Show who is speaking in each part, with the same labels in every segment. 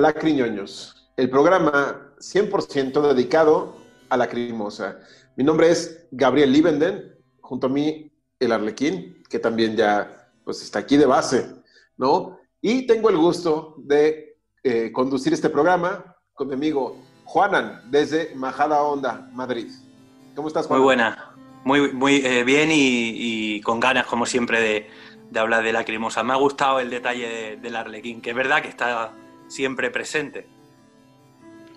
Speaker 1: Bienvenidos a Lacriñoños, el programa 100% dedicado a la crimosa. Mi nombre es Gabriel Liebenden, junto a mí el Arlequín, que también ya pues, está aquí de base, ¿no? Y tengo el gusto de eh, conducir este programa con mi amigo Juanan, desde Majada Onda, Madrid. ¿Cómo estás,
Speaker 2: Juan? Muy buena, muy, muy eh, bien y, con ganas, como siempre, de, hablar de la crimosa. Me ha gustado el detalle del Arlequín, que es verdad que está siempre presente.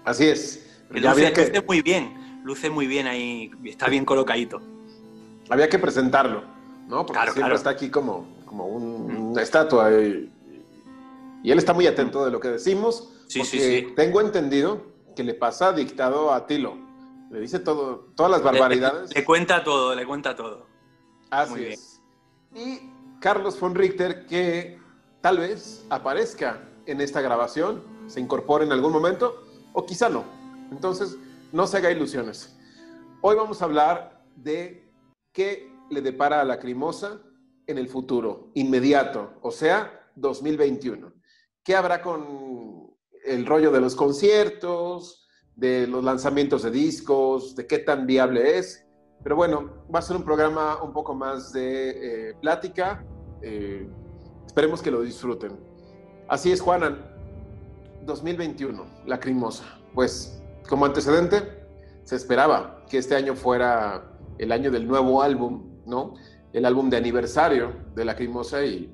Speaker 1: Así es.
Speaker 2: luce, muy bien, luce muy bien ahí, está bien colocadito.
Speaker 1: Había que presentarlo, ¿no? Porque siempre está aquí como, como una estatua. Y, y, él está muy atento de lo que decimos. Sí, sí, sí. Tengo entendido que le pasa dictado a Tilo. Le dice todo, todas las barbaridades.
Speaker 2: Le, cuenta todo, le cuenta todo.
Speaker 1: Así es. Y Carlos von Richter, que tal vez aparezca en esta grabación, se incorpore en algún momento, o quizá no. Entonces, no se haga ilusiones. Hoy vamos a hablar de qué le depara a la Crimosa en el futuro, inmediato, o sea, 2021. ¿Qué habrá con el rollo de los conciertos, de los lanzamientos de discos, de qué tan viable es? Pero bueno, va a ser un programa un poco más de eh, plática. Eh, esperemos que lo disfruten. Así es, Juanan. 2021, La Crimosa. Pues como antecedente, se esperaba que este año fuera el año del nuevo álbum, ¿no? El álbum de aniversario de La Crimosa y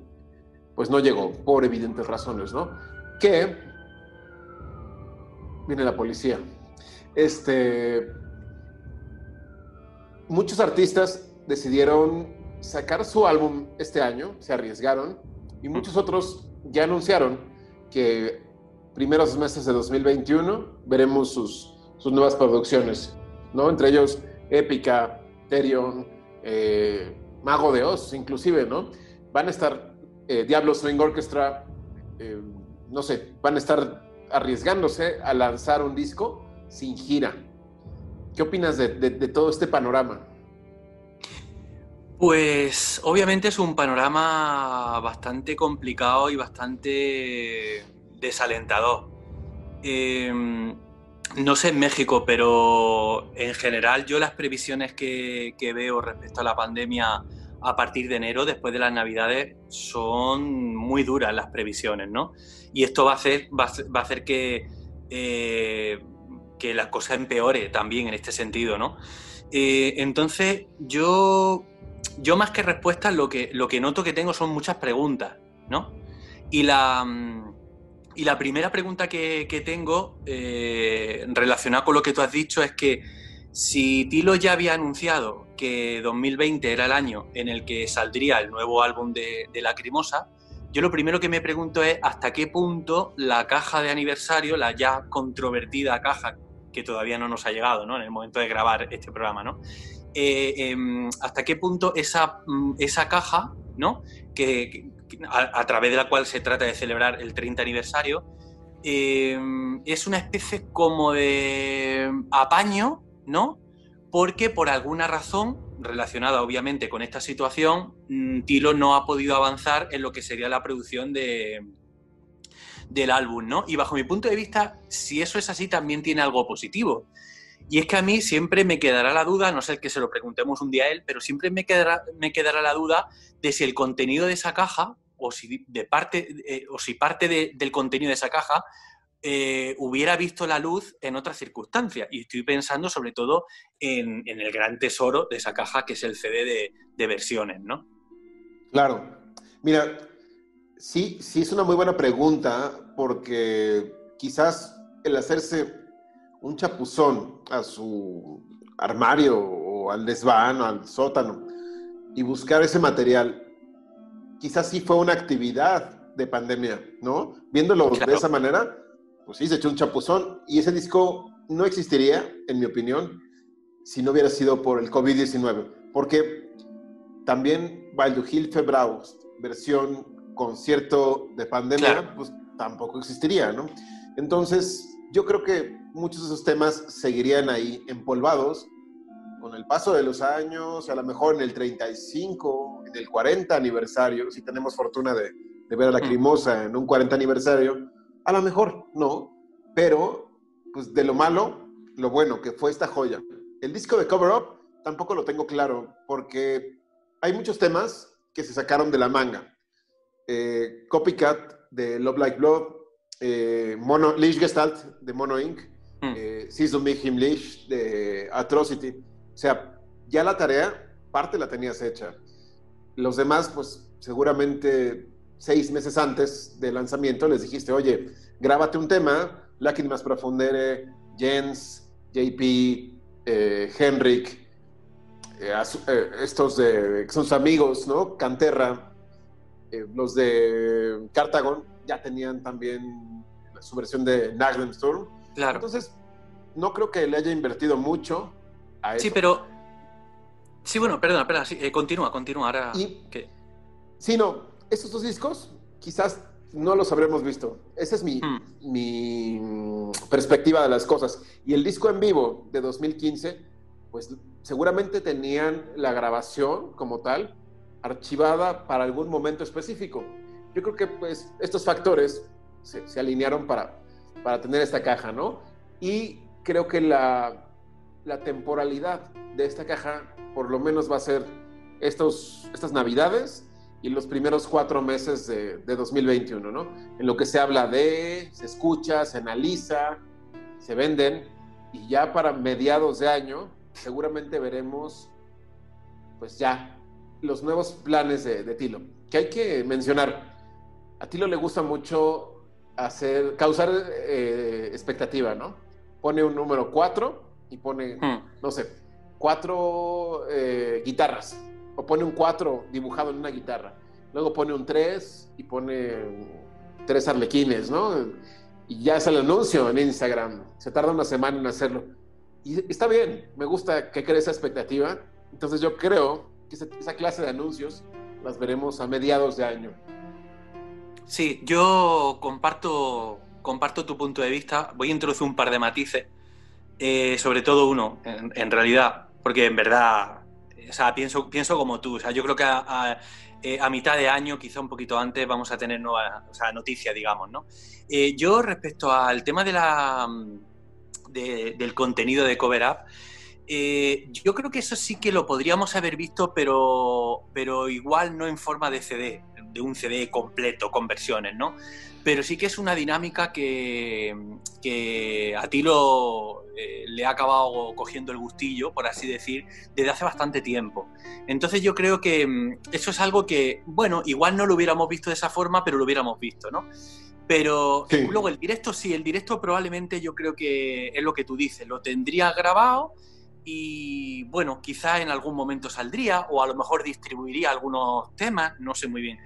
Speaker 1: pues no llegó por evidentes razones, ¿no? Que viene la policía. Este muchos artistas decidieron sacar su álbum este año, se arriesgaron y muchos otros ya anunciaron que primeros meses de 2021 veremos sus, sus nuevas producciones, ¿no? Entre ellos Épica, Terion, eh, Mago de Oz, inclusive, ¿no? Van a estar eh, Diablo Swing Orchestra, eh, no sé, van a estar arriesgándose a lanzar un disco sin gira. ¿Qué opinas de todo este panorama?
Speaker 2: Pues obviamente es un panorama bastante complicado y bastante desalentador. Em, no sé en México, pero en general yo las previsiones que, veo respecto a la pandemia a partir de enero, después de las navidades, son muy duras las previsiones, ¿no? Y esto va a hacer, que, eh, que las cosas empeore también en este sentido, ¿no? Eh, entonces, yo yo más que respuestas lo que, lo que noto que tengo son muchas preguntas, ¿no? Y la, mm, y la primera pregunta que, tengo eh, relacionada con lo que tú has dicho es que si Tilo ya había anunciado que 2020 era el año en el que saldría el nuevo álbum de, de Lacrimosa, yo lo primero que me pregunto es hasta qué punto la caja de aniversario, la ya controvertida caja que todavía no nos ha llegado ¿no? en el momento de grabar este programa, ¿no? Eh, em, hasta qué punto esa, mm, esa caja, ¿no? Que, a, través de la cual se trata de celebrar el 30 aniversario, em, es una especie como de apaño, ¿no? Porque por alguna razón, relacionada obviamente con esta situación, mm, Tilo no ha podido avanzar en lo que sería la producción de, del álbum, ¿no? Y bajo mi punto de vista, si eso es así, también tiene algo positivo. Y es que a mí siempre me quedará la duda, no sé que se lo preguntemos un día a él, pero siempre me quedará, me quedará la duda de si el contenido de esa caja, o si, de parte, eh, o si parte del contenido de esa caja eh, hubiera visto la luz en otras circunstancias. Y estoy pensando sobre todo en, el gran tesoro de esa caja, que es el CD de, de versiones, ¿no?
Speaker 1: Claro. Mira, sí, sí es una muy buena pregunta, porque quizás el hacerse un chapuzón a su armario o al desván o al sótano y buscar ese material, quizás sí fue una actividad de pandemia, ¿no? Viéndolo de esa manera, pues sí, se echó un chapuzón y ese disco no existiría, en mi opinión, si no hubiera sido por el COVID-19, porque también Wild Hill Febraus, versión concierto de pandemia, pues tampoco existiría, ¿no? Entonces, yo creo que muchos de esos temas seguirían ahí empolvados con el paso de los años, a lo mejor en el 35, en el 40 aniversario, si tenemos fortuna de, ver a la mm. Crimosa en un 40 aniversario, A lo mejor no, pero pues de lo malo, lo bueno, que fue esta joya. El disco de Cover Up tampoco lo tengo claro, porque hay muchos temas que se sacaron de la manga. Eh, Copycat de Love Like Blood, eh, Mono, Gestalt de Mono Inc., mm. eh, Him Lish de Atrocity. O sea, ya la tarea, parte la tenías hecha. Los demás, pues seguramente seis meses antes del lanzamiento les dijiste, oye, grábate un tema, Lágrimas Profundere, Jens, JP, eh, Henrik, eh, eh, estos de, que son sus amigos, ¿no? Canterra, los de Cartagon ya tenían también su versión de Storm.
Speaker 2: Claro.
Speaker 1: Entonces, no creo que le haya invertido mucho a eso.
Speaker 2: Sí, pero. Sí, bueno, perdona, perdona, continúa, continúa. Ahora.
Speaker 1: Sí, no, estos dos discos quizás no los habremos visto. Esa es mi, hmm. mi perspectiva de las cosas. Y el disco en vivo de 2015, pues seguramente tenían la grabación como tal archivada para algún momento específico. Yo creo que pues estos factores se, alinearon para, para tener esta caja, ¿no? Y creo que la, la temporalidad de esta caja por lo menos va a ser estos, estas navidades y los primeros cuatro meses de, 2021, ¿no? En lo que se habla de, se escucha, se analiza, se venden y ya para mediados de año seguramente veremos pues ya los nuevos planes de, Tilo, que hay que mencionar. A Tilo le gusta mucho hacer, causar eh, expectativa, ¿no? Pone un número cuatro y pone, hmm. no sé, cuatro eh, guitarras o pone un 4 dibujado en una guitarra. Luego pone un 3 y pone tres arlequines, ¿no? Y ya es el anuncio en Instagram. Se tarda una semana en hacerlo. Y está bien, me gusta que cree esa expectativa. Entonces yo creo que esa, clase de anuncios las veremos a mediados de año.
Speaker 2: Sí, yo comparto, comparto tu punto de vista. Voy a introducir un par de matices. Eh, sobre todo uno, en realidad, porque en verdad o sea, pienso, pienso como tú. O sea, yo creo que eh, a, mitad de año, quizá un poquito antes, vamos a tener nueva o sea, noticia, digamos, ¿no? Eh, yo, respecto al tema de la, del contenido de Cover Up, eh, yo creo que eso sí que lo podríamos haber visto, pero, pero igual no en forma de CD, de un CD completo, con versiones, ¿no? pero sí que es una dinámica que, a ti lo, eh, le ha acabado cogiendo el gustillo, por así decir, desde hace bastante tiempo. Entonces yo creo que mm, eso es algo que, bueno, igual no lo hubiéramos visto de esa forma, pero lo hubiéramos visto, ¿no? Pero luego el directo sí, el directo probablemente yo creo que es lo que tú dices, lo tendría grabado y bueno, quizá en algún momento saldría o a lo mejor distribuiría algunos temas, no sé muy bien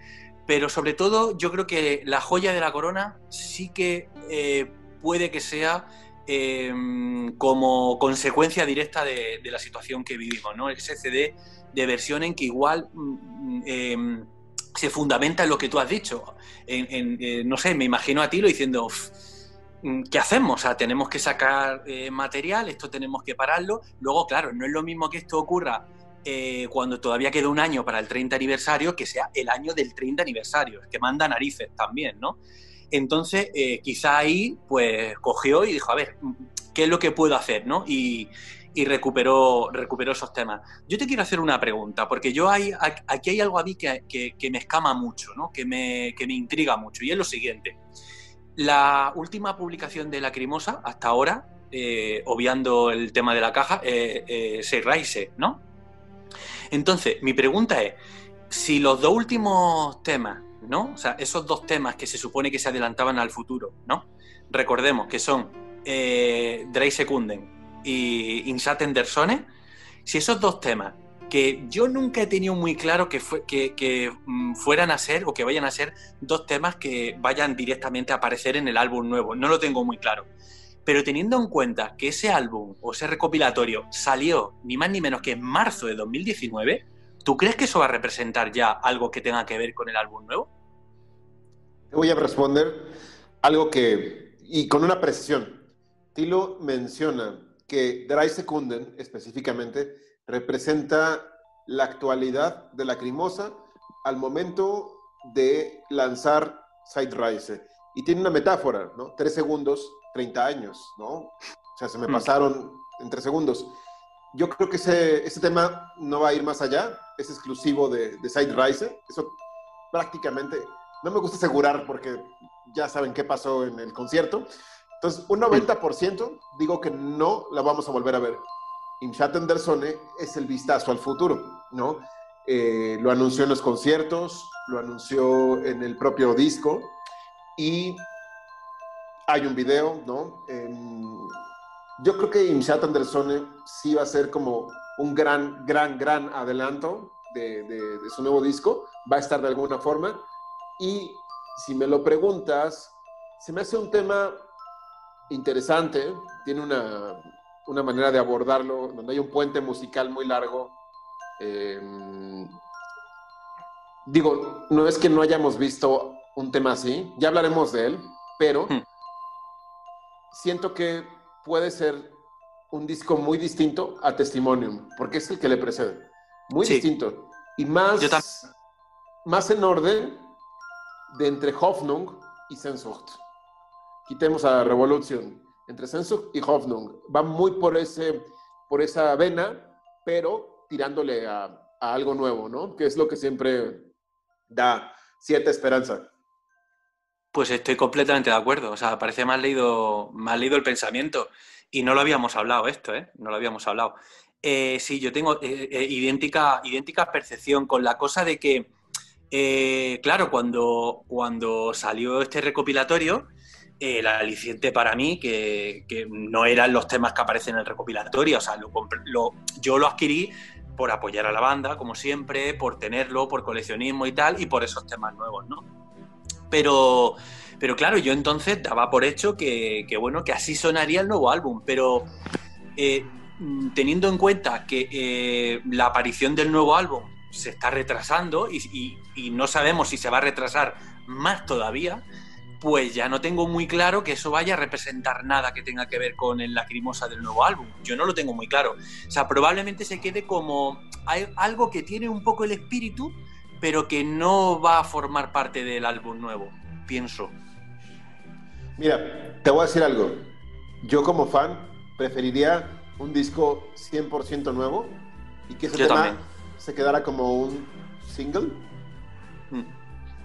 Speaker 2: pero sobre todo yo creo que la joya de la corona sí que eh, puede que sea em, como consecuencia directa de, la situación que vivimos, ¿no? Ese CD de versión en que igual mm, em, se fundamenta en lo que tú has dicho. Eh, no sé, me imagino a ti lo diciendo, ¿qué hacemos? O sea, tenemos que sacar eh, material, esto tenemos que pararlo. Luego, claro, no es lo mismo que esto ocurra eh, cuando todavía queda un año para el 30 aniversario, que sea el año del 30 aniversario, que manda narices también, ¿no? Entonces, eh, quizá ahí, pues, cogió y dijo, a ver, ¿qué es lo que puedo hacer, no? Y, recuperó, recuperó esos temas. Yo te quiero hacer una pregunta, porque yo hay, aquí hay algo a mí que, me escama mucho, ¿no? que, me, que me intriga mucho, y es lo siguiente. La última publicación de Lacrimosa, hasta ahora, eh, obviando el tema de la caja, eh, se Rise, ¿no? Entonces, mi pregunta es, si los dos últimos temas, ¿no? O sea, esos dos temas que se supone que se adelantaban al futuro, ¿no? Recordemos que son eh, Drey y Insaten Dersone, si esos dos temas que yo nunca he tenido muy claro que, mm, fueran a ser o que vayan a ser dos temas que vayan directamente a aparecer en el álbum nuevo. No lo tengo muy claro. Pero teniendo en cuenta que ese álbum o ese recopilatorio salió ni más ni menos que en marzo de 2019, ¿tú crees que eso va a representar ya algo que tenga que ver con el álbum nuevo?
Speaker 1: Voy a responder algo que, y con una precisión. Tilo menciona que Dry Secunden específicamente representa la actualidad de la Lacrimosa al momento de lanzar Side Rise. Y tiene una metáfora, ¿no? Tres segundos, 30 años, ¿no? O sea, se me mm. pasaron en tres segundos. Yo creo que ese, ese tema no va a ir más allá, es exclusivo de, de Side Rise. Eso prácticamente, no me gusta asegurar porque ya saben qué pasó en el concierto. Entonces, un 90% digo que no la vamos a volver a ver. Imshat Andersone es el vistazo al futuro, ¿no? Eh, lo anunció en los conciertos, lo anunció en el propio disco y hay un video, ¿no? yo creo que Imshat Andersone sí va a ser como un gran, gran, gran adelanto de, su nuevo disco, va a estar de alguna forma. Y si me lo preguntas, se me hace un tema interesante, tiene una, una manera de abordarlo, donde hay un puente musical muy largo. Em, digo, no es que no hayamos visto un tema así, ya hablaremos de él, pero hmm. siento que puede ser un disco muy distinto a Testimonium, porque es el que le precede. Muy distinto. Y más, más en orden de entre Hoffnung y Sehnsucht. Quitemos a Revolution. Entre Sehnsucht y Hoffnung. Va muy por, ese, por esa vena, pero tirándole a, a algo nuevo, ¿no? Que es lo que siempre da cierta esperanza.
Speaker 2: Pues estoy completamente de acuerdo. O sea, parece más leído, más leído el pensamiento. Y no lo habíamos hablado esto, ¿eh? No lo habíamos hablado. Eh, sí, yo tengo eh, eh, idéntica, idéntica percepción con la cosa de que, claro, cuando, cuando salió este recopilatorio, el aliciente para mí, que, no eran los temas que aparecen en el recopilatorio, o sea, yo lo adquirí por apoyar a la banda, como siempre, por tenerlo, por coleccionismo y tal, y por esos temas nuevos, ¿no? Pero, pero claro, yo entonces daba por hecho que, bueno, que así sonaría el nuevo álbum, pero eh, teniendo en cuenta que eh, la aparición del nuevo álbum se está retrasando y, no sabemos si se va a retrasar más todavía, pues ya no tengo muy claro que eso vaya a representar nada que tenga que ver con el lacrimosa del nuevo álbum. Yo no lo tengo muy claro. O sea, probablemente se quede como algo que tiene un poco el espíritu, pero que no va a formar parte del álbum nuevo, pienso.
Speaker 1: Mira, te voy a decir algo. Yo como fan preferiría un disco 100% nuevo y que ese tema se quedara como un single. Mm.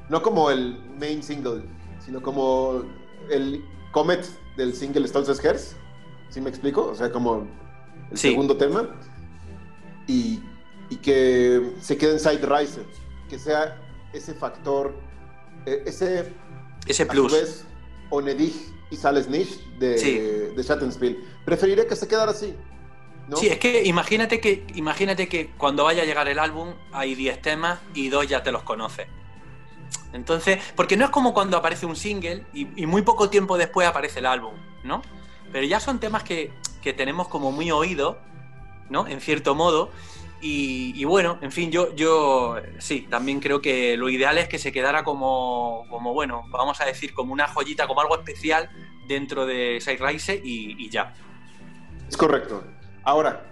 Speaker 1: No como el main single, sino como el Comet del single Stones Hairs. ¿Sí me explico? O sea, como el segundo tema. Y, y, que se quede en Side Riser. Que sea ese factor, e, ese...
Speaker 2: Ese plus.
Speaker 1: A Onedig y Sales Niche de, de Shattenspiel. Preferiría que se quedara así.
Speaker 2: Sí, es que imagínate que imagínate que cuando vaya a llegar el álbum hay 10 temas y dos ya te los conoces. Entonces, porque no es como cuando aparece un single y, muy poco tiempo después aparece el álbum, ¿no? Pero ya son temas que, tenemos como muy oído, ¿no? En cierto modo. Y, bueno, en fin, yo, yo sí, también creo que lo ideal es que se quedara como, como bueno, vamos a decir, como una joyita, como algo especial dentro de Side Rise y ya.
Speaker 1: Es correcto. Ahora,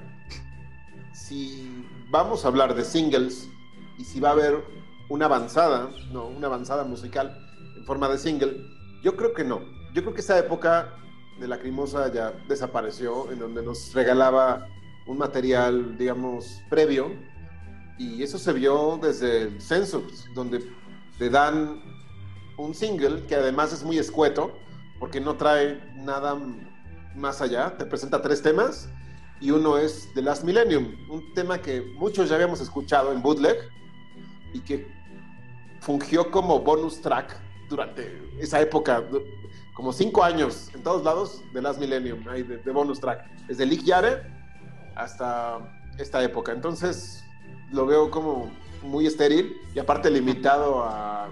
Speaker 1: si vamos a hablar de singles y si va a haber una avanzada, no, una avanzada musical en forma de single, yo creo que no. Yo creo que esa época de Lacrimosa ya desapareció, en donde nos regalaba un material, digamos, previo, y eso se vio desde el Census, donde te dan un single que además es muy escueto, porque no trae nada más allá, te presenta tres temas y uno es The Last Millennium, un tema que muchos ya habíamos escuchado en bootleg y que fungió como bonus track durante esa época, como cinco años en todos lados de Last Millennium, hay de, bonus track, desde Lick Yare hasta esta época. Entonces lo veo como muy estéril y aparte limitado a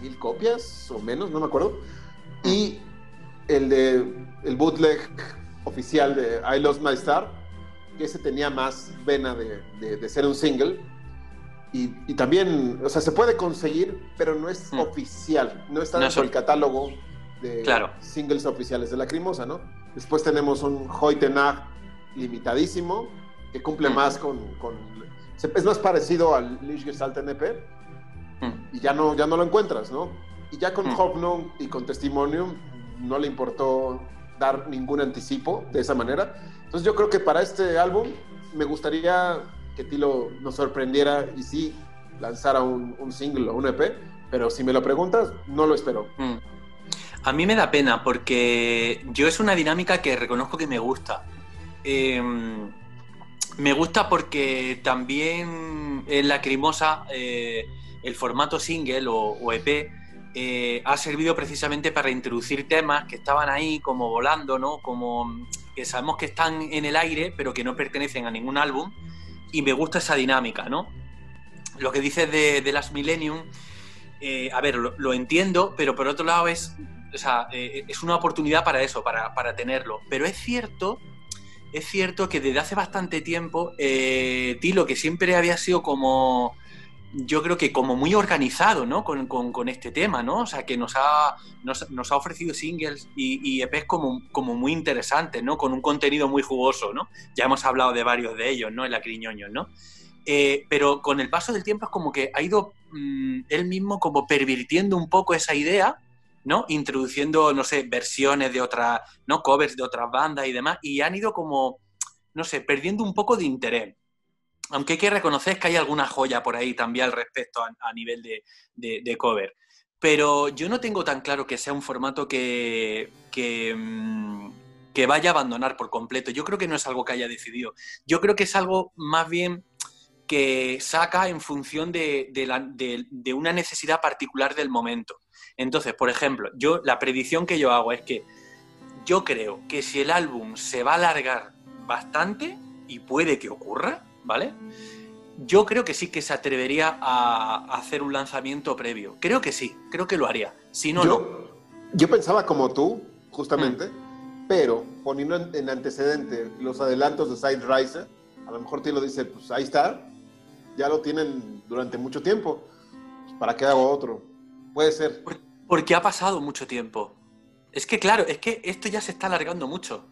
Speaker 1: mil copias o menos, no me acuerdo. Y el de el bootleg oficial de I Lost My Star que ese tenía más vena de, ser un single. Y, también, o sea, se puede conseguir, pero no es mm. oficial, no está dentro del catálogo de singles oficiales de la Crimosa, ¿no? Después tenemos un Hoytenag limitadísimo, que cumple mm. más con, Es más parecido al Lichgestalt NP, mm. y ya no, ya no lo encuentras, ¿no? Y ya con mm. y con Testimonium no le importó dar ningún anticipo de esa manera. Entonces yo creo que para este álbum me gustaría que Tilo nos sorprendiera y sí lanzara un, single o un EP, pero si me lo preguntas, no lo espero. Mm.
Speaker 2: A mí me da pena porque yo es una dinámica que reconozco que me gusta. Em, me gusta porque también en Lacrimosa eh, el formato single o, EP eh, ha servido precisamente para introducir temas que estaban ahí como volando, ¿no? Como que sabemos que están en el aire, pero que no pertenecen a ningún álbum. Y me gusta esa dinámica, ¿no? Lo que dices de, de Las Millennium, eh, a ver, lo, entiendo, pero por otro lado es, es una oportunidad para eso, para, para tenerlo. Pero es cierto es cierto que desde hace bastante tiempo, eh, Tilo, que siempre había sido como, yo creo que como muy organizado, ¿no? Con, este tema, ¿no? O sea, que nos ha, nos, ha ofrecido singles y, EPs como, como muy interesantes, ¿no? Con un contenido muy jugoso, ¿no? Ya hemos hablado de varios de ellos, ¿no? En la Criñoño, ¿no? Eh, pero con el paso del tiempo es como que ha ido mm, él mismo como pervirtiendo un poco esa idea ¿no? Introduciendo, no sé, versiones de otras, ¿no? Covers de otras bandas y demás, y han ido como, no sé, perdiendo un poco de interés. Aunque hay que reconocer que hay alguna joya por ahí también al respecto a, nivel de, cover. Pero yo no tengo tan claro que sea un formato que, mm, que vaya a abandonar por completo. Yo creo que no es algo que haya decidido. Yo creo que es algo más bien que saca en función de, de, una necesidad particular del momento. Entonces, por ejemplo, yo la predicción que yo hago es que yo creo que si el álbum se va a alargar bastante, y puede que ocurra, ¿vale? Yo creo que sí que se atrevería a, hacer un lanzamiento previo. Creo que sí, creo que lo haría. Si no,
Speaker 1: yo, Yo pensaba como tú, justamente, mm. pero poniendo en, antecedente los adelantos de Side Riser, a lo mejor te lo dice, pues ahí está, ya lo tienen durante mucho tiempo, pues, ¿para qué hago otro? Puede ser.
Speaker 2: Porque ha pasado mucho tiempo. Es que, claro, es que esto ya se está alargando mucho.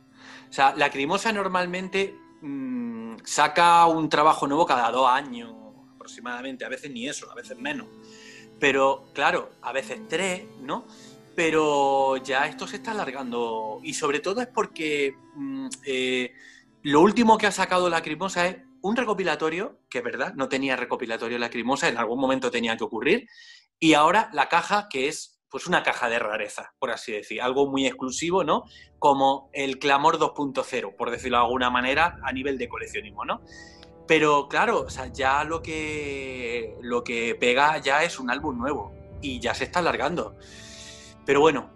Speaker 2: O sea, la Crimosa normalmente mm, saca un trabajo nuevo cada dos años aproximadamente, a veces ni eso, a veces menos. Pero, claro, a veces tres, ¿no? Pero ya esto se está alargando. Y sobre todo es porque mm, eh, lo último que ha sacado la Crimosa es un recopilatorio, que es verdad, no tenía recopilatorio la Crimosa, en algún momento tenía que ocurrir, y ahora la caja, que es pues una caja de rareza, por así decir, algo muy exclusivo, ¿no? Como el Clamor 2.0, por decirlo de alguna manera, a nivel de coleccionismo, ¿no? Pero claro, o sea, ya lo que, lo que pega ya es un álbum nuevo y ya se está alargando. Pero bueno,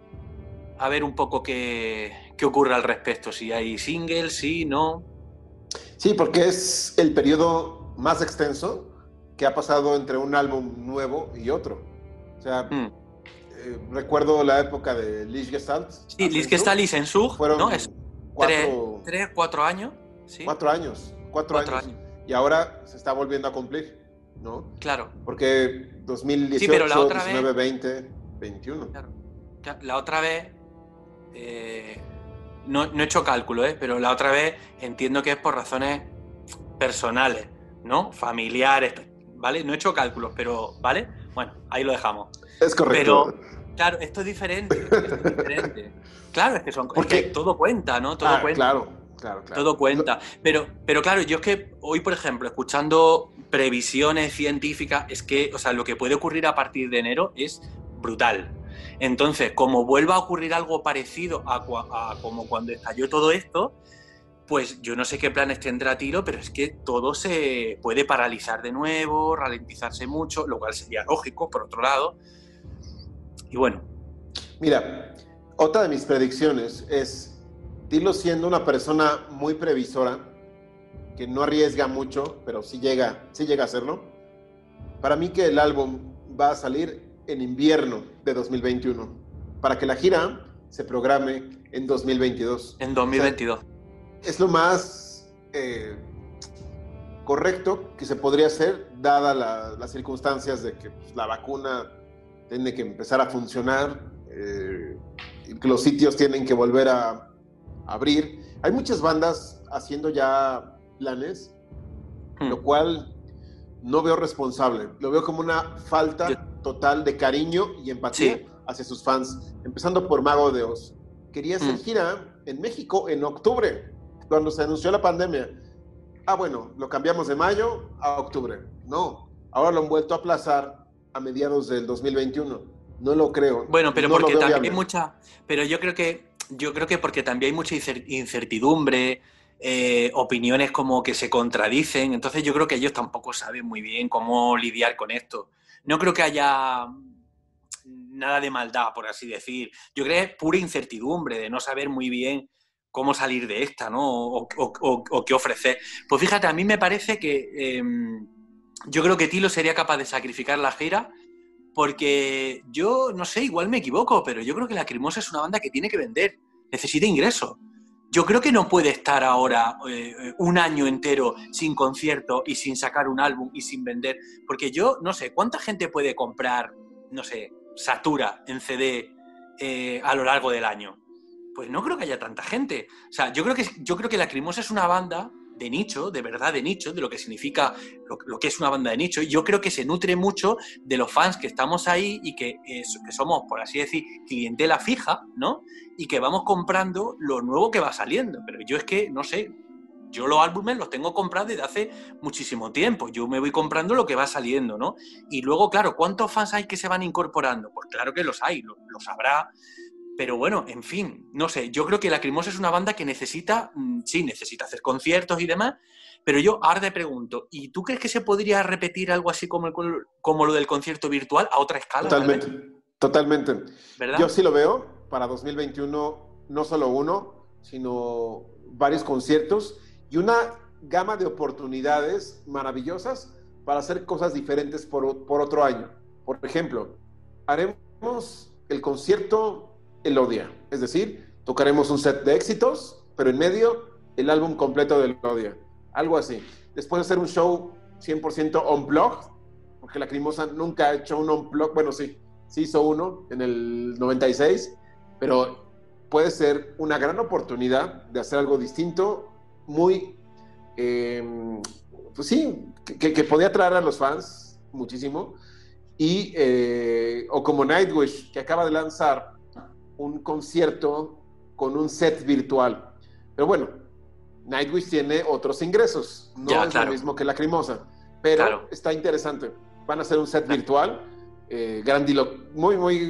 Speaker 2: a ver un poco qué, qué ocurre al respecto, si hay singles, si no.
Speaker 1: Sí, porque es el periodo más extenso que ha pasado entre un álbum nuevo y otro. O sea, mm. Eh, recuerdo la época de Lich Gestalt.
Speaker 2: Sí, Lich Gestalt y Sensug, fueron ¿no? Es cuatro, tres, cuatro años. ¿sí?
Speaker 1: Cuatro años, cuatro, años. Y ahora se está volviendo a cumplir, ¿no?
Speaker 2: Claro.
Speaker 1: Porque 2018, sí, pero la otra 19, 20, 21. Claro.
Speaker 2: La otra vez, eh, no, no, he hecho cálculo, ¿eh? pero la otra vez entiendo que es por razones personales, ¿no? Familiares, ¿vale? No he hecho cálculos, pero, ¿vale? Bueno, ahí lo dejamos.
Speaker 1: Es correcto.
Speaker 2: Pero, claro, esto es diferente. Esto es diferente. Claro, es que son. Porque... todo cuenta, ¿no? Todo ah, cuenta.
Speaker 1: Claro, claro, claro.
Speaker 2: Todo cuenta. Pero, pero claro, yo es que hoy, por ejemplo, escuchando previsiones científicas, es que, o sea, lo que puede ocurrir a partir de enero es brutal. Entonces, como vuelva a ocurrir algo parecido a, a como cuando estalló todo esto, pues yo no sé qué planes tendrá Tiro, pero es que todo se puede paralizar de nuevo, ralentizarse mucho, lo cual sería lógico, por otro lado. Y bueno.
Speaker 1: Mira, otra de mis predicciones es Tilo siendo una persona muy previsora, que no arriesga mucho, pero sí llega, sí llega a hacerlo. Para mí que el álbum va a salir en invierno de 2021, para que la gira se programe en 2022.
Speaker 2: En 2022
Speaker 1: es lo más eh, correcto que se podría hacer, dadas las circunstancias de que pues, la vacuna tiene que empezar a funcionar, eh, que los sitios tienen que volver a, abrir. Hay muchas bandas haciendo ya planes, hmm. lo cual no veo responsable, lo veo como una falta total de cariño y empatía hacia sus fans, empezando por Mago de Oz. Quería hacer mm. gira en México en octubre, cuando se anunció la pandemia. Ah, bueno, lo cambiamos de mayo a octubre. No, ahora lo han vuelto a aplazar a mediados del 2021. No lo creo.
Speaker 2: Bueno, pero porque también hay mucha. Pero yo creo que. Yo creo que porque también hay mucha incertidumbre, eh, opiniones como que se contradicen. Entonces yo creo que ellos tampoco saben muy bien cómo lidiar con esto. No creo que haya nada de maldad, por así decir. Yo creo que es pura incertidumbre de no saber muy bien cómo salir de esta, ¿no? O, qué ofrecer. Pues fíjate, a mí me parece que em, yo creo que Tilo sería capaz de sacrificar la gira porque yo, no sé, igual me equivoco, pero yo creo que la Crimosa es una banda que tiene que vender, necesita ingresos. Yo creo que no puede estar ahora eh, un año entero sin concierto y sin sacar un álbum y sin vender, porque yo no sé, ¿cuánta gente puede comprar, no sé, Satura en CD eh, a lo largo del año? Pues no creo que haya tanta gente. O sea, yo creo que, yo creo que la Crimosa es una banda de nicho, de verdad de nicho, de lo que significa lo, que es una banda de nicho. Y yo creo que se nutre mucho de los fans que estamos ahí y que, que somos, por así decir, clientela fija, ¿no? Y que vamos comprando lo nuevo que va saliendo. Pero yo es que, no sé, yo los álbumes los tengo comprados desde hace muchísimo tiempo. Yo me voy comprando lo que va saliendo, ¿no? Y luego, claro, ¿cuántos fans hay que se van incorporando? Pues claro que los hay, los habrá pero bueno, en fin, no sé, yo creo que Lacrimosa es una banda que necesita, mm, sí, necesita hacer conciertos y demás, pero yo ahora te pregunto, ¿y tú crees que se podría repetir algo así como, como lo del concierto virtual a otra escala?
Speaker 1: Totalmente, totalmente. Yo sí lo veo para 2021, no solo uno, sino varios conciertos y una gama de oportunidades maravillosas para hacer cosas diferentes por, por otro año. Por ejemplo, haremos el concierto Elodia. Es decir, tocaremos un set de éxitos, pero en medio el álbum completo de Elodia. Algo así. Después de hacer un show 100% on-blog, porque la Crimosa nunca ha hecho un on-blog, bueno, sí, sí hizo uno en el 96, pero puede ser una gran oportunidad de hacer algo distinto, muy, em, pues sí, que, que, podía atraer a los fans muchísimo. Y, eh, o como Nightwish, que acaba de lanzar un concierto con un set virtual. Pero bueno, Nightwish tiene otros ingresos, no es lo mismo que Lacrimosa, pero está interesante. Van a hacer un set virtual, eh, muy, muy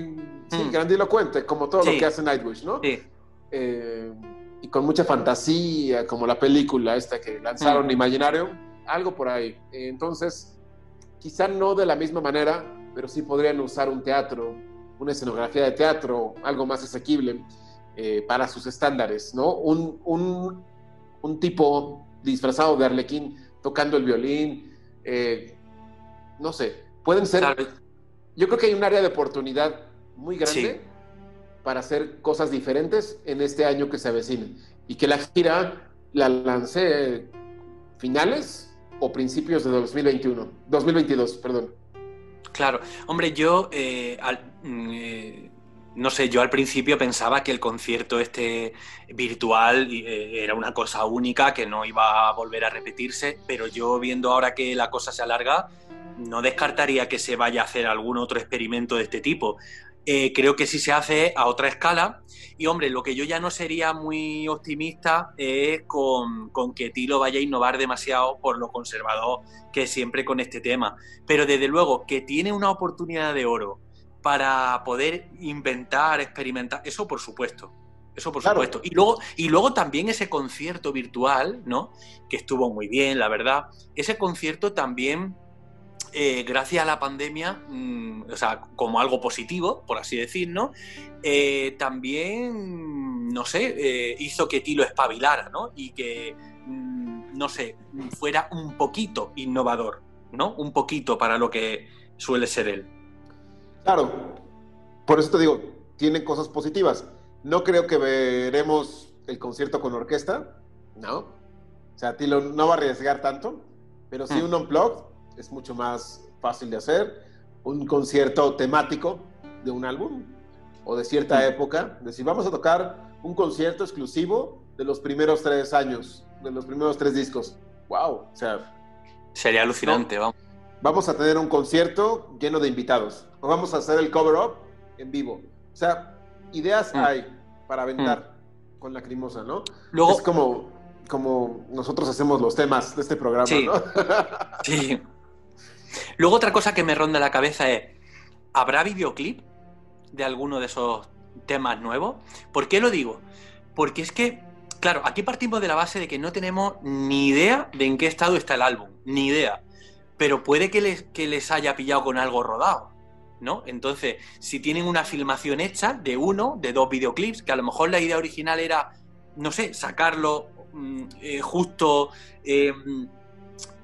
Speaker 1: mm. grandilocuente, como todo lo que hace Nightwish, ¿no? Eh, y con mucha fantasía, como la película esta que lanzaron, mm. Imaginario, algo por ahí. entonces, quizá no de la misma manera, pero sí podrían usar un teatro una escenografía de teatro, algo más asequible eh, para sus estándares, ¿no? Un, un, tipo disfrazado de arlequín tocando el violín, eh, no sé, pueden ser... Yo creo que hay un área de oportunidad muy grande para hacer cosas diferentes en este año que se avecina y que la gira la lancé finales o principios de 2021, 2022, perdón.
Speaker 2: Claro, hombre, yo eh, eh, no sé, yo al principio pensaba que el concierto este virtual eh, era una cosa única, que no iba a volver a repetirse, pero yo viendo ahora que la cosa se alarga, no descartaría que se vaya a hacer algún otro experimento de este tipo. Eh, creo que si se hace a otra escala. Y hombre, lo que yo ya no sería muy optimista es con, que Tilo vaya a innovar demasiado por lo conservador que siempre con este tema. Pero desde luego que tiene una oportunidad de oro para poder inventar, experimentar, eso por supuesto. Eso por supuesto. Y luego, y luego también ese concierto virtual, ¿no? Que estuvo muy bien, la verdad. Ese concierto también eh, gracias a la pandemia, mm, o sea, como algo positivo, por así decir, ¿no? Eh, también, no sé, eh, hizo que Tilo espabilara, ¿no? Y que, mm, no sé, fuera un poquito innovador, ¿no? Un poquito para lo que suele ser él.
Speaker 1: Claro, por eso te digo, tiene cosas positivas. No creo que veremos el concierto con orquesta, ¿no? O sea, Tilo no va a arriesgar tanto, pero sí mm. un unplugged es mucho más fácil de hacer. Un concierto temático de un álbum o de cierta mm. época. Decir, vamos a tocar un concierto exclusivo de los primeros tres años, de los primeros tres discos. ¡Wow! O sea.
Speaker 2: Sería alucinante, vamos.
Speaker 1: Vamos a tener un concierto lleno de invitados. Vamos a hacer el cover-up en vivo. O sea, ideas
Speaker 2: Mm.
Speaker 1: hay para aventar con Lacrimosa, ¿no?
Speaker 2: Luego,
Speaker 1: Es como, como nosotros hacemos los temas de este programa,
Speaker 2: Sí.
Speaker 1: ¿no?
Speaker 2: Sí. Luego otra cosa que me ronda la cabeza es, ¿habrá videoclip de alguno de esos temas nuevos? ¿Por qué lo digo? Porque es que, claro, aquí partimos de la base de que no tenemos ni idea de en qué estado está el álbum, ni idea. Pero puede que les, que les haya pillado con algo rodado, ¿no? Entonces, si tienen una filmación hecha de uno, de dos videoclips, que a lo mejor la idea original era, no sé, sacarlo mm, eh, justo... eh,